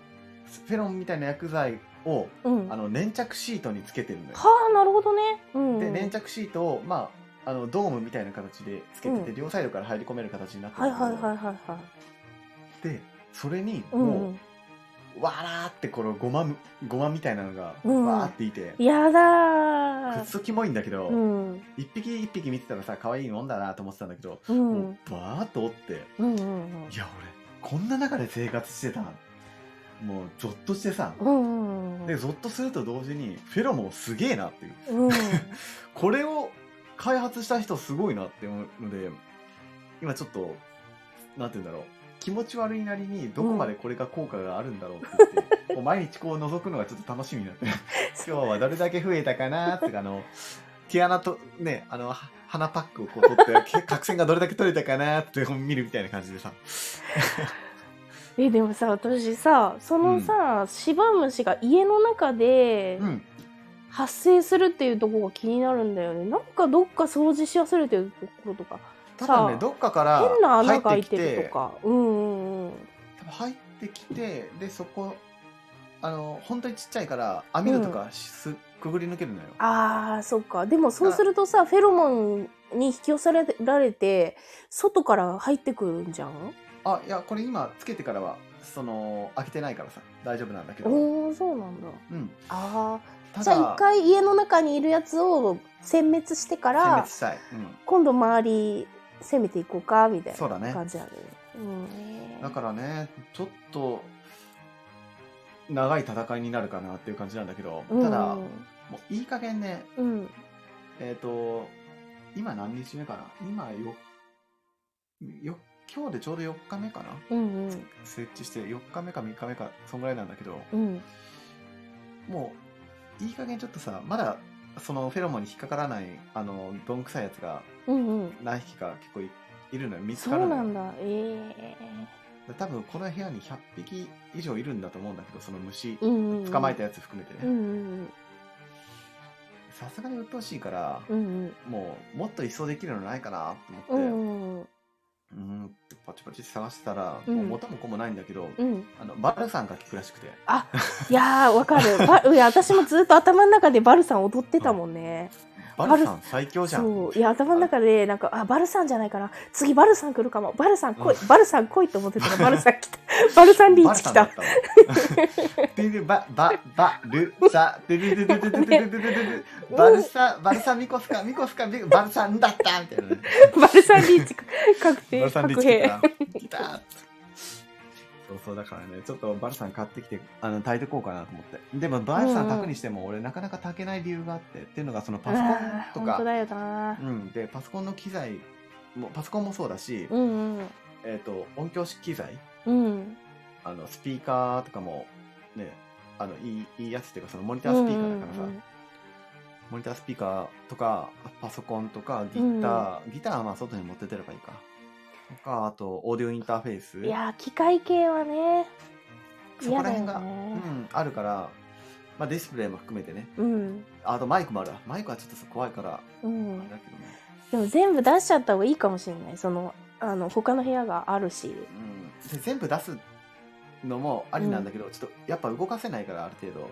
フェロンみたいな薬剤をうん。あの粘着シートにつけてるのよ。はあなるほどね。うんで粘着シートを、まあ、あのドームみたいな形でつけてて、うん。両サイドから入り込める形になってはいるんだけど、はいはいはいはいでそれにうんうもんう、わーってこのゴマゴマみたいなのがうん。わーっていて、やだー。くっそキモいんだけど、うん。一匹一匹見てたらさ可愛いもんだなと思ってたんだけど、うもうんバーッと折ってうんうんいや俺こんな中で生活してたもうゾッとしてさ、うんうん。でゾッとすると同時にフェロモンすげえなっていう。うん。これを開発した人すごいなって思うので今ちょっとなんて言うんだろう気持ち悪いなりにどこまでこれが効果があるんだろうって言って、もう毎日こう覗くのがちょっと楽しみになって。今日はどれだけ増えたかなってあの毛穴とねあのは鼻パックをこう取ってけ 角栓がどれだけ取れたかなって見るみたいな感じでさ。えでもさ私さそのさ、芝虫が家の中でうん。発生するっていうところが気になるんだよね。なんかどっか掃除し忘れてるところとか多分ねどっかから変な穴入が開いってるとか。うんうんうん。多分入ってきてでそこあの本当にちっちゃいから網戸とかす、くぐり抜けるのよ。あーそっか。でもそうするとさフェロモンに引き寄せられて外から入ってくるんじゃん？あいやこれ今つけてからはその開けてないからさ。大丈夫なんだけど、おおそうなんだ。うん、ああじゃあ一回家の中にいるやつを殲滅してか殲ら滅したい、うん、今度周り攻めていこうかみたいな感じなんだよね。うん。だからねちょっと長い戦いになるかなっていう感じなんだけど、ただもういい加減ねうん。えっ、と今何日目かな？今よよ今日でちょうど4日目かな？うんうん。設置して4日目か3日目かそんぐらいなんだけどうん。もういい加減ちょっとさまだそのフェロモンに引っかからないあのどんくさいやつがうんうん。何匹か結構いいるのよ。見つそかるのよ。うなんだ。え多分この部屋に100匹以上いるんだと思うんだけどその虫。えうんうん。捕まえたやつ含めてうんうねん。さすがに鬱陶しいからうんうん。もうもっと一層できるのないかなとう思って。んうんうーんパチパチ探してたら、うん。もう元も子もないんだけど、うん。あのバルさんが効くらしくて。あいやーわかる。ばいや私もずっと頭の中でバルさん踊ってたもんねバルさん最強じゃん。そう。いや頭の中でなんかあバルさんじゃないかな。次バルさん来るかも。バルさん来い、バルさん来いと思ってたらバルさん来た。バルさんリーチ来た。バルさんだったわででバババルサででででででででででバルサバルサミコスカミコスカミバルさんだったみたいなね。バルさんリーチ確定。確定。た来たそうそうだからねちょっとバルさん買ってきてあの炊いてこうかなと思って。でもバルさん炊くにしても俺なかなか炊けない理由があってっていうのがそのパソコンとか。本当だよな。うん、でパソコンの機材もパソコンもそうだし、うんうん。えー、と音響機材。うん。あのスピーカーとかもねあのいいいいやつっていうかそのモニタースピーカーだからさ、うんうんうん。モニタースピーカーとかパソコンとかギター、ギターはまあ外に持って出ればいいかとかあとオーディオインターフェース。いやー機械系はねそこら辺が、嫌だよね。うん、あるから、まあ、ディスプレイも含めてね。うん。あとマイクもあるわ。マイクはちょっと怖いからあうん。れだけどね、でも全部出しちゃった方がいいかもしれない。そのあの他の部屋があるし。うん、で全部出すのもありなんだけど、ちょっとやっぱ動かせないからある程度。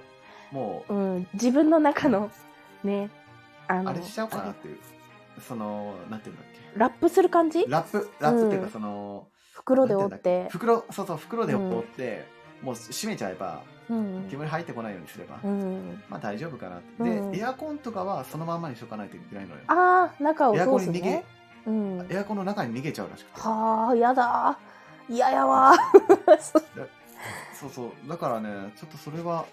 もううん。自分の中のねあのあれしちゃおうかなっていう。そのなんていうんだっラップする感じ？けラップラップっていうかうん。その、袋で折って。け？袋そうそう袋で折って、もう閉めちゃえばうん。煙入ってこないようにすれば、うん。まあ大丈夫かなって、うん。でエアコンとかはそのまんまにしとかないといけないのよ。ああ中をエアコ通すンに逃げねうん。エアコンの中に逃げちゃうらしくて。はあ、やだ。嫌やわ。そうそう。だからねちょっとそれは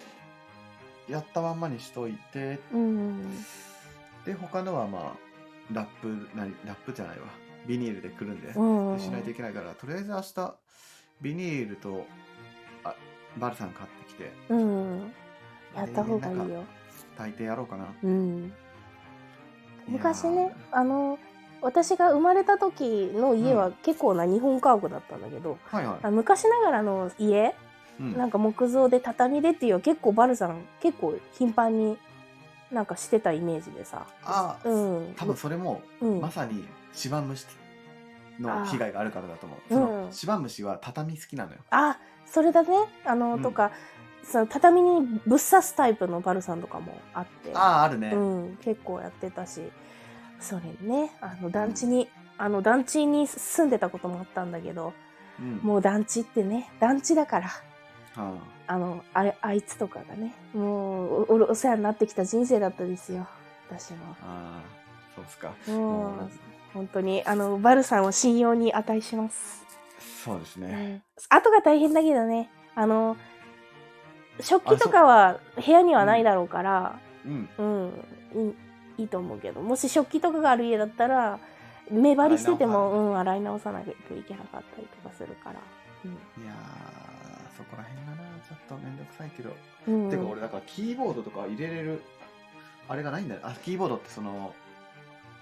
やったまんまにしといて。うん。で他のはまあラップ何ラップじゃないわビニールでくるんで、うん。しないといけないからとりあえず明日ビニールとあバルサン買ってきてうん。やった方がいいよ。大抵やろうかなうん。昔ね、あの、私が生まれた時の家は結構な日本家屋だったんだけど、はいはいあ昔ながらの家、うんなんか木造で畳でっていう結構バルさん結構頻繁になんかしてたイメージでさ。ああ、うん。多分それもうん。まさに芝虫の被害があるからだと思う。そのうん芝虫は畳好きなのよ。あ、それだね。あの、うんとか、その畳にぶっ刺すタイプのバルさんとかもあって。ああ、あるね。うん、結構やってたし、それね、あの団地に、あの団地に住んでたこともあったんだけど、うんもう団地ってね、団地だから、はあの、ああいつとかがね、もうおおお世話になってきた人生だったですよ、私あ、ああ、そうっすか。も。ももうう、本当に、あの、バルさんを信用に値します。そうですうね。ん。後が大変だけどね、あの、食器とかは部屋にはないだろうから、うん。うん、いいと思うけど、もし食器とかがある家だったら、目張りしてても、うん、洗い直さないといけなかったりとかするから。いやー、とめんどくさいけど。うん。てか俺、だからキーボードとか入れれる、あれがないんだよ。あ、キーボードってその、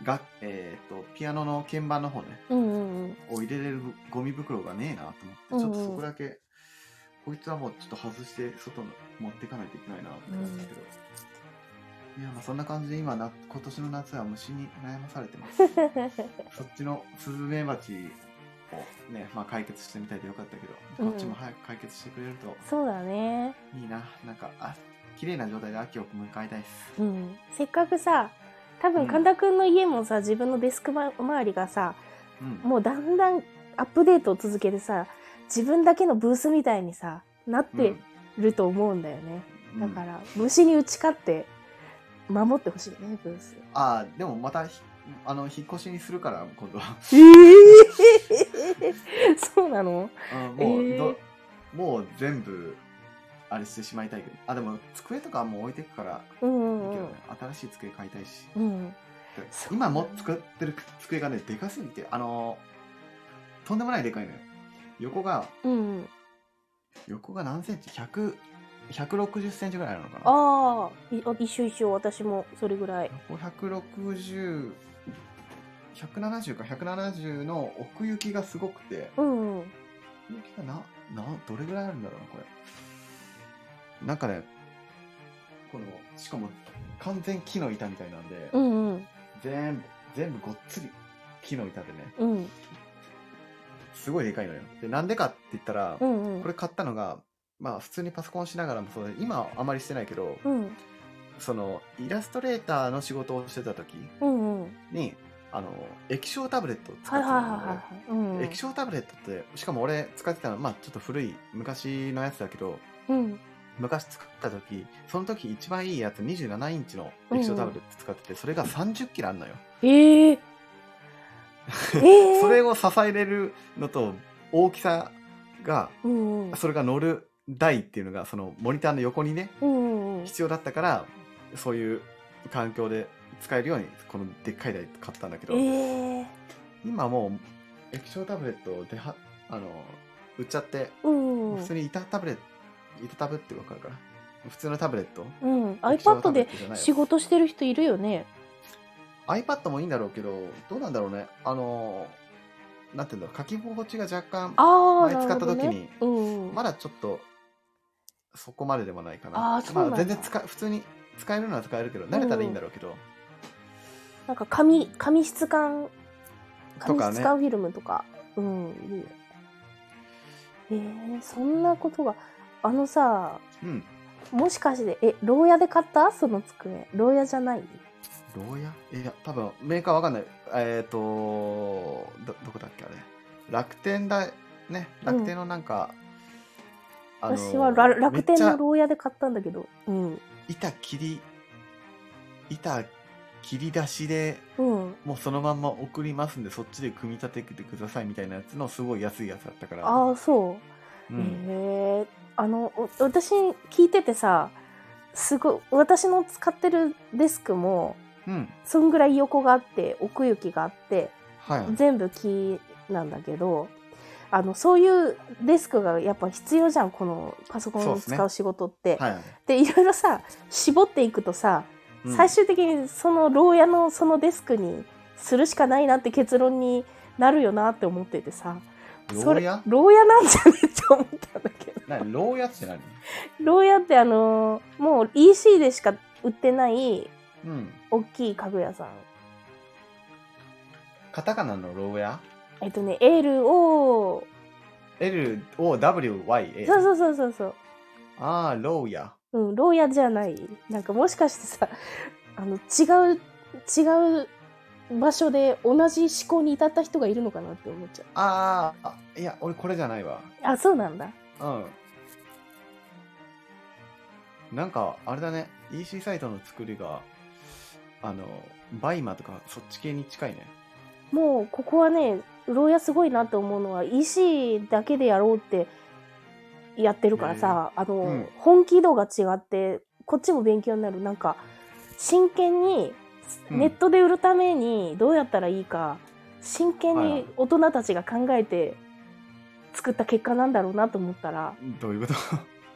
が、えっ、と、ピアノの鍵盤の方ね、うんうんうん。を入れれるゴミ袋がねえなと思って、ちょっとそこだけ、こいつはもうちょっと外して外に持っていかないといけないなと思うんですけど、いやまあそんな感じで今な今年の夏は虫に悩まされてます そっちのスズメバチをね、まあ、解決してみたいでよかったけど、うんこっちも早く解決してくれるとそうだね。いいななんかあ綺麗な状態で秋を迎えたいですうん。せっかくさ、多分うん神田くんの家もさ、自分のデスクま周りがさ、うんもうだんだんアップデートを続けてさ、自分だけのブースみたいにさ、なってると思うんだよね。だか、ら、虫に打ち勝って、守ってほしいね、ブース。うんああでもまたひあの引っ越しにするから今度は。ええ そうなの？うんもう、えー。どもう全部あれしてしまいたいけど。あでも机とかはもう置いてくからうんうんいいけどね、新しい机買いたいし。うん。今も作ってる机がねでかすぎてあのとんでもないでかいのよ。横がうん。横が何センチ？100 160センチぐらいなのかな。ああ、いあ一緒一緒、私もそれぐらい。横160 170か170の奥行きがすごくてうんうん。奥行きがななどれぐらいあるんだろうなこれなんかねこのしかも完全木の板みたいなんで、うんうん。全部全部ごっつり木の板でねうん。すごいでかいのよでなんでかって言ったら、うんうん。これ買ったのがまあ普通にパソコンしながらもそうで今はあまりしてないけど、うん。そのイラストレーターの仕事をしてた時うんうん。にあの液晶タブレットを使ってたのねはいはい。うんうん。液晶タブレットってしかも俺使ってたのまあちょっと古い昔のやつだけどうん。昔作った時その時一番いいやつ27インチの液晶タブレット使ってて、それが30キロあんのよ、え えええそれを支えれるのと大きさがうんうん。それが乗る台っていうのがそのモニターの横にねうんうん。必要だったからそういう環境で使えるようにこのでっかい台買ったんだけど、ええ今もう液晶タブレットではあの売っちゃってうんうん。普通に板タブレット板タブってわかるかな？普通のタブレット？うん。iPad で仕事してる人いるよね。iPad もいいんだろうけどどうなんだろうね？あのなんていうんだろう？書き心地が若干ああ、前使った時にね。うんうん。まだちょっとそこまででもないかあなまあ、全然使普通に使えるのは使えるけど慣れたらいいんだろうけど、なんか紙、紙質感、紙とかね質感フィルムとか。うん、いるよ。ええそんなことが、あのさ、うんもしかして、え、牢屋で買った？その机。牢屋じゃない？牢屋？いや多分メーカーわかんないえっ、とどどこだっけあれ楽天だね楽天のなんか、あの私はら楽天の牢屋で買ったんだけど。うん。板切り板切り出しでうん。もうそのまんま送りますんでそっちで組み立ててくださいみたいなやつのすごい安いやつだったから。ああ、そう。うん、へえあのお私聞いててさすごい私の使ってるデスクもうん。そんぐらい横があって奥行きがあってはい。全部木なんだけどあのそういうデスクがやっぱ必要じゃんこのパソコンそうっすね。を使う仕事って。はい、でいろいろさ絞っていくとさ、うん最終的にその牢屋のそのデスクにするしかないなって結論になるよなって思っててさ牢屋？牢屋なんじゃねって思ったんだけど。何？牢屋って何？牢屋ってあのーもう EC でしか売ってないうん大きい家具屋さん。カタカナの牢屋？えっとね、LO、?LOWYA そうそうそうそうそう。ああ牢屋うん、牢屋じゃない。なんかもしかしてさ、あの、違う、違う場所で同じ思考に至った人がいるのかなって思っちゃう。あーあいや俺これじゃないわあ、そうなんだ。うんなんかあれだね EC サイトの作りがあの BUYMA とかそっち系に近いねもう、ここはね、 LOWYA すごいなって思うのは、EC だけでやろうってやってるからさ、あの、うん。本気度が違って、こっちも勉強になる。なんか、真剣に、うん。ネットで売るためにどうやったらいいか、真剣はいはい。に大人たちが考えて作った結果なんだろうなと思ったら、どういうこと？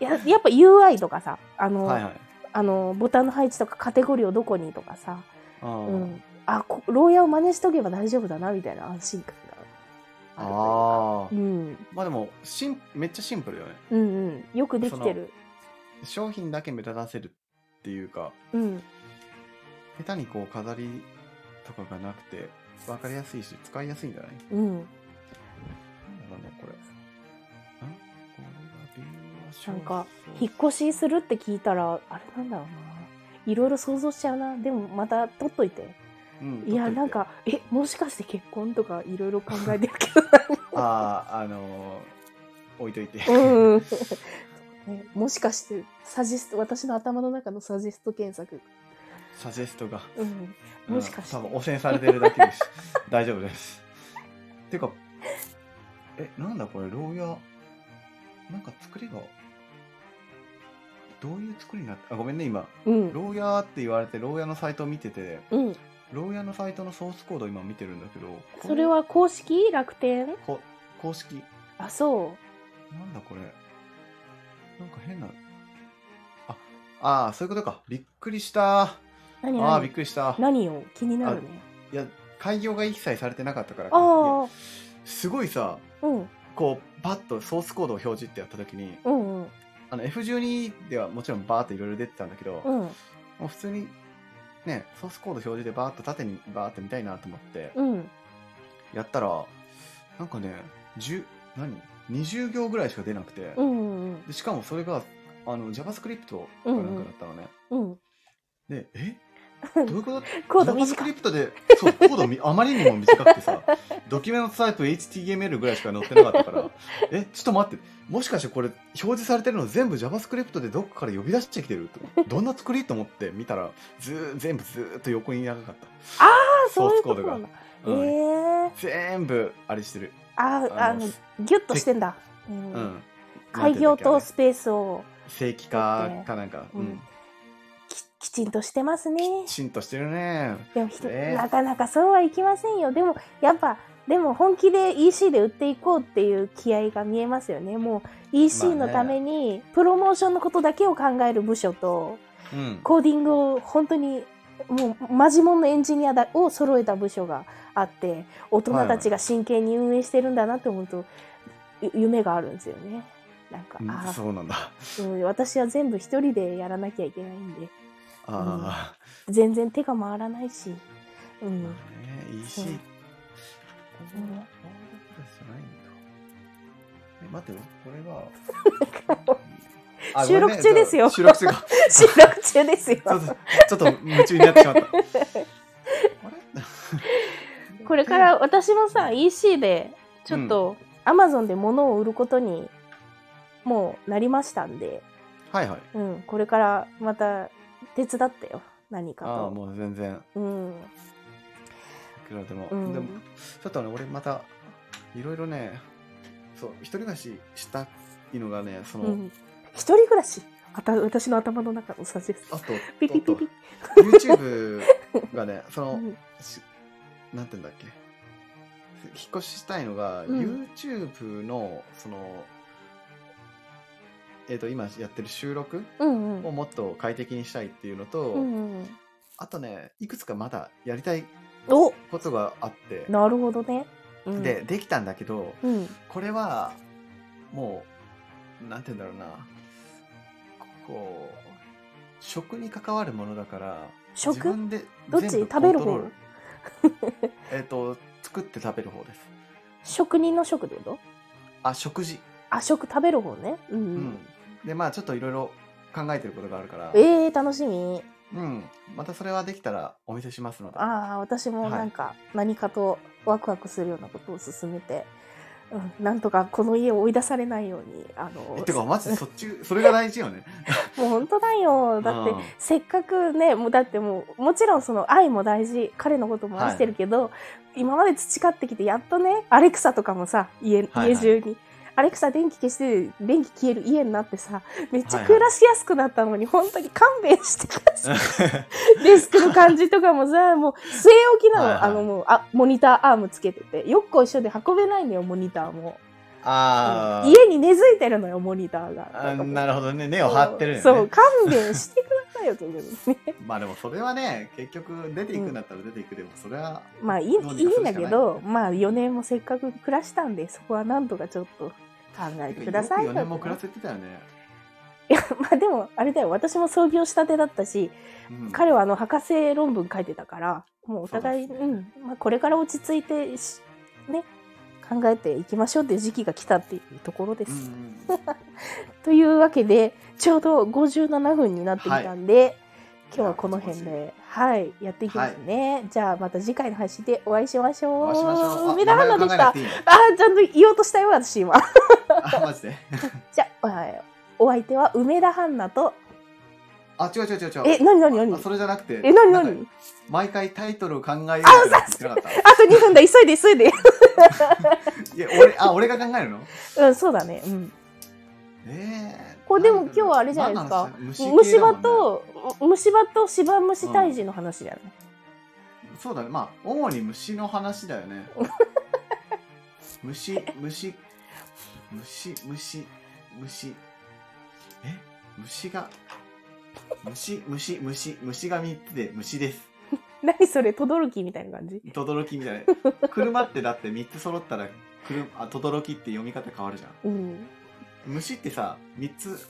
ややっぱ UI とかさ、あの、はいはい。あの、ボタンの配置とかカテゴリーをどこにとかさ、あー、うん。あ、こ牢屋を真似しとけば大丈夫だな、みたいな安心感。があるというか。うん。まあでもシンめっちゃシンプルよねうんうん。よくできてる。商品だけ目立たせるっていうかうん。下手にこう飾りとかがなくて分かりやすいし使いやすいんじゃない？うん。なんだろうねこれなんか引っ越しするって聞いたら、あれなんだろうな。いろいろ想像しちゃうな。でもまた取っといて。うんいや、なんか、え、もしかして結婚とかいろいろ考えてるけど。あああのー置いといて、うん。ねもしかして、サジェスト、私の頭の中のサジェスト検索。サジェストがうん。もしかして。うん多分汚染されてるだけです 大丈夫ですてかえなんだこれ牢屋なんか作りがどういう作りになってあごめんね今うん。牢屋って言われて牢屋のサイトを見ててうん。牢屋のサイトのソースコードを今見てるんだけどこそれは公式楽天？こ公式。あ、そなんだこれ。なんか変な。ああーそういうことか。びっくりした。う。何あびっ何くりした。何よ気になるね。いや開業が一切されてなかったから。あすごいさあ、うん。こうパッとソースコードを表示ってやった時にうんうん。あの F12 ではもちろんバーっていろいろ出てたんだけど、うん。もう普通にねソースコード表示でバーっと縦にバーって見たいなと思ってうん。やったらなんかね10何？20行ぐらいしか出なくて、うんうんでしかもそれがあの JavaScript かなんかだったのね、うん。うん。でえ？どういうこと？コード短い。JavaScript でそうコードみあまりにも短くてさ ドキュメントタイプ HTML ぐらいしか載ってなかったからえちょっと待ってもしかしてこれ表示されてるの全部 JavaScript でどっかから呼び出してきてるとどんな作り？と思って見たらずー全部ずーっと横に長かった。ああ、そういうこソースコードが。となんだ。うん。ええ全部あれしてる。ああ、あの、ギュッとしてんだ。う。うん。ん。開業とスペースを正規化かなんか、ううんん、ききちんとしてますね。きちんとしてるねでも、ひとねなかなかそうはいきませんよ。でも、やっぱ、でも本気で EC で売っていこうっていう気合が見えますよね。もう EC のために、プロモーションのことだけを考える部署と、うんコーディングを本当にもうマジモンのエンジニアだを揃えた部署があって大人たちが真剣に運営してるんだなって思うと、ゆ夢があるんですよね。なんか、うんあそうなんだーうん、私は全部一人でやらなきゃいけないんであ全然手が回らないし、うあ、ん、まあねいんだえ待ってよ。これは。あ 収録中ですよ。収録中か。収録中ですよ。ちょっと夢中になってしまった。これから私もさ EC でちょっと Amazon で物を売ることにもうなりましたんで、はいはい。うん、これからまた手伝ってよ。何かああ、と。もう全然、うん。いくらでも。うんでも、ちょっとね、俺また、いろいろね、そう、一人暮らししたいのがね、その、うん。一人暮らし？あた私の頭の中のサジェスト。あと、ピピピピ。あと YouTube がね、その、うんしなんて言うんだっけ、引っ越ししたいのが、うん YouTube の、その、えっ、と、今やってる収録。をもっと快適にしたいっていうのと、うんうんあとね、いくつかまだやりたいおことがあって、なるほどね。うん、で、できたんだけど、うん。これは、もう、なんて言うんだろうな、こう、食に関わるものだから、食？自分でどっち？食べる方？えっと、作って食べる方です。職人の職ってこと？あ、食事。あ、食食べる方ね。うん。うん。で、まあちょっといろいろ考えてることがあるから、えー、楽しみ。うん。またそれはできたらお見せしますので。ああ、私もなんか何かとワクワクするようなことを進めて、うん、なんとかこの家を追い出されないように、あのえ、てか、マジでそっち、それが大事よね。もう本当だよ。だってうん、せっかくね、もうだってもう、もちろんその愛も大事、彼のことも愛してるけど、今まで培ってきて、やっとね、アレクサとかもさ、家、はいはい家中に。アレクサ電気消して、電気消える家になってさ、めっちゃはいはい暮らしやすくなったのに、本当に勘弁してください。デスクの感じとかもさ、もう据え置きなの。はいはいあのもう、あ、モニターアームつけてて。よっこ一緒で運べないのよ、モニターも。あー家に根付いてるのよ、モニターが。なるほどね。根を張ってるよね。そう、勘弁してくださいよ、ということでね。まあでもそれはね、結局出ていくんだったら出ていくでも、それは、まあいいいいんだけど、まあ4年もせっかく暮らしたんで、そこはなんとかちょっと考えてください。よく4年も暮らせてたよね。いや、まあでも、あれだよ、私も創業したてだったし、うん。彼はあの博士論文書いてたから、もうお互い、そうう,、ん、まあこれから落ち着いてし、ね、考えていきましょうっていう時期が来たっていうところです。というわけで、ちょうど57分になってきたんで、今日はこの辺で、はい、やっていきますね。じゃあまた次回の配信でお会いしましょう。お会いしましょう。あ梅田花でしたいいの？あー、ちゃんと言おうとしたよ、私今。あ、マジで？じゃあ、はいお相手は梅田ハンナと、あ、違う違う違う違う。え、なになになにあそれじゃなくて。え、なになに毎回タイトルを考えようってなかった。あと2分だ、急いで急いで。いや、俺、あ、俺が考えるの？うん、そうだね。うん。えー。これでも今日はあれじゃないですか。虫歯、と、虫歯と芝虫退治の話じゃない、そうだね。まあ、主に虫の話だよね。虫、虫、虫、虫、虫。え？虫が、虫、虫、虫、虫が3つで虫です。何それ、トドルキみたいな感じ？とどろきみたいな。車ってだって3つ揃ったら、くるあ、とどろきって読み方変わるじゃん。うん。虫ってさ、3つ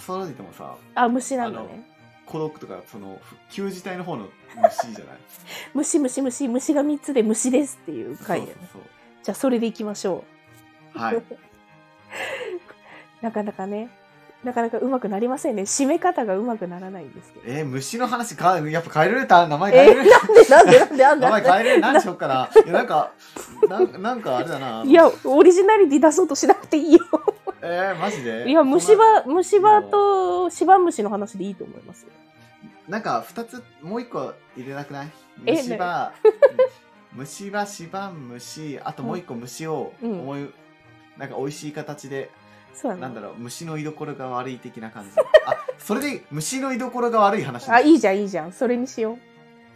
揃えてもさ、あ、虫なんだね。孤独とか、その、旧字体の方の 虫じゃない？虫虫虫、虫が3つで虫ですっていう回で、ね。そうそうじゃあそれでいきましょそう。はい。う。なかなかね、なかなかうまくなりませんね。締め方がうまくならないんですけど。えー、虫の話か、やっぱ変えられた名前え変えられる、ー、なんでなんでなんで？名前変えられる？何しよっかな。いや、なんか、なんなんかあれだな。いや、オリジナリティ出そうとしなくていいよ。えー、マジで？いや、虫歯、虫歯と芝虫の話でいいと思いますよ。なんか、二つ、もう一個入れなくない？え虫歯、虫歯、芝 虫、あともう一個虫をうん思い、なんか美味しい形で、そうなんだろう、虫の居所が悪い的な感じ。あ、それで虫の居所が悪い話あ、いいじじゃん、いいじゃん。それにしよう。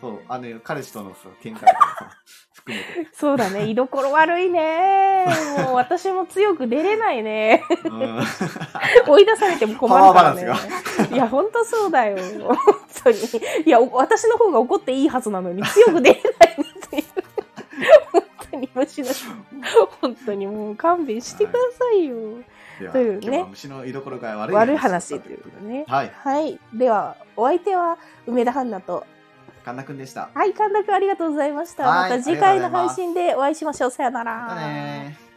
そう、あの、彼氏とのさ、喧嘩とかさ、含めて。そうだね。居所悪いね。もう私も強く出れないね。うん。追い出されても困るからね。いや、ほんとそうだよ。本当に。いや、お私の方が怒っていいはずなのに強く出れないっていう。本当に虫の、本当にもう勘弁してくださいよ。では、というね虫の居所が悪い悪い話というね。はい。はい。では、お相手は梅田ハンナと、神田くんでした。はい、神田くんありがとうございました。はいまた次回の配信でお会いしましょう。さよなら。またねー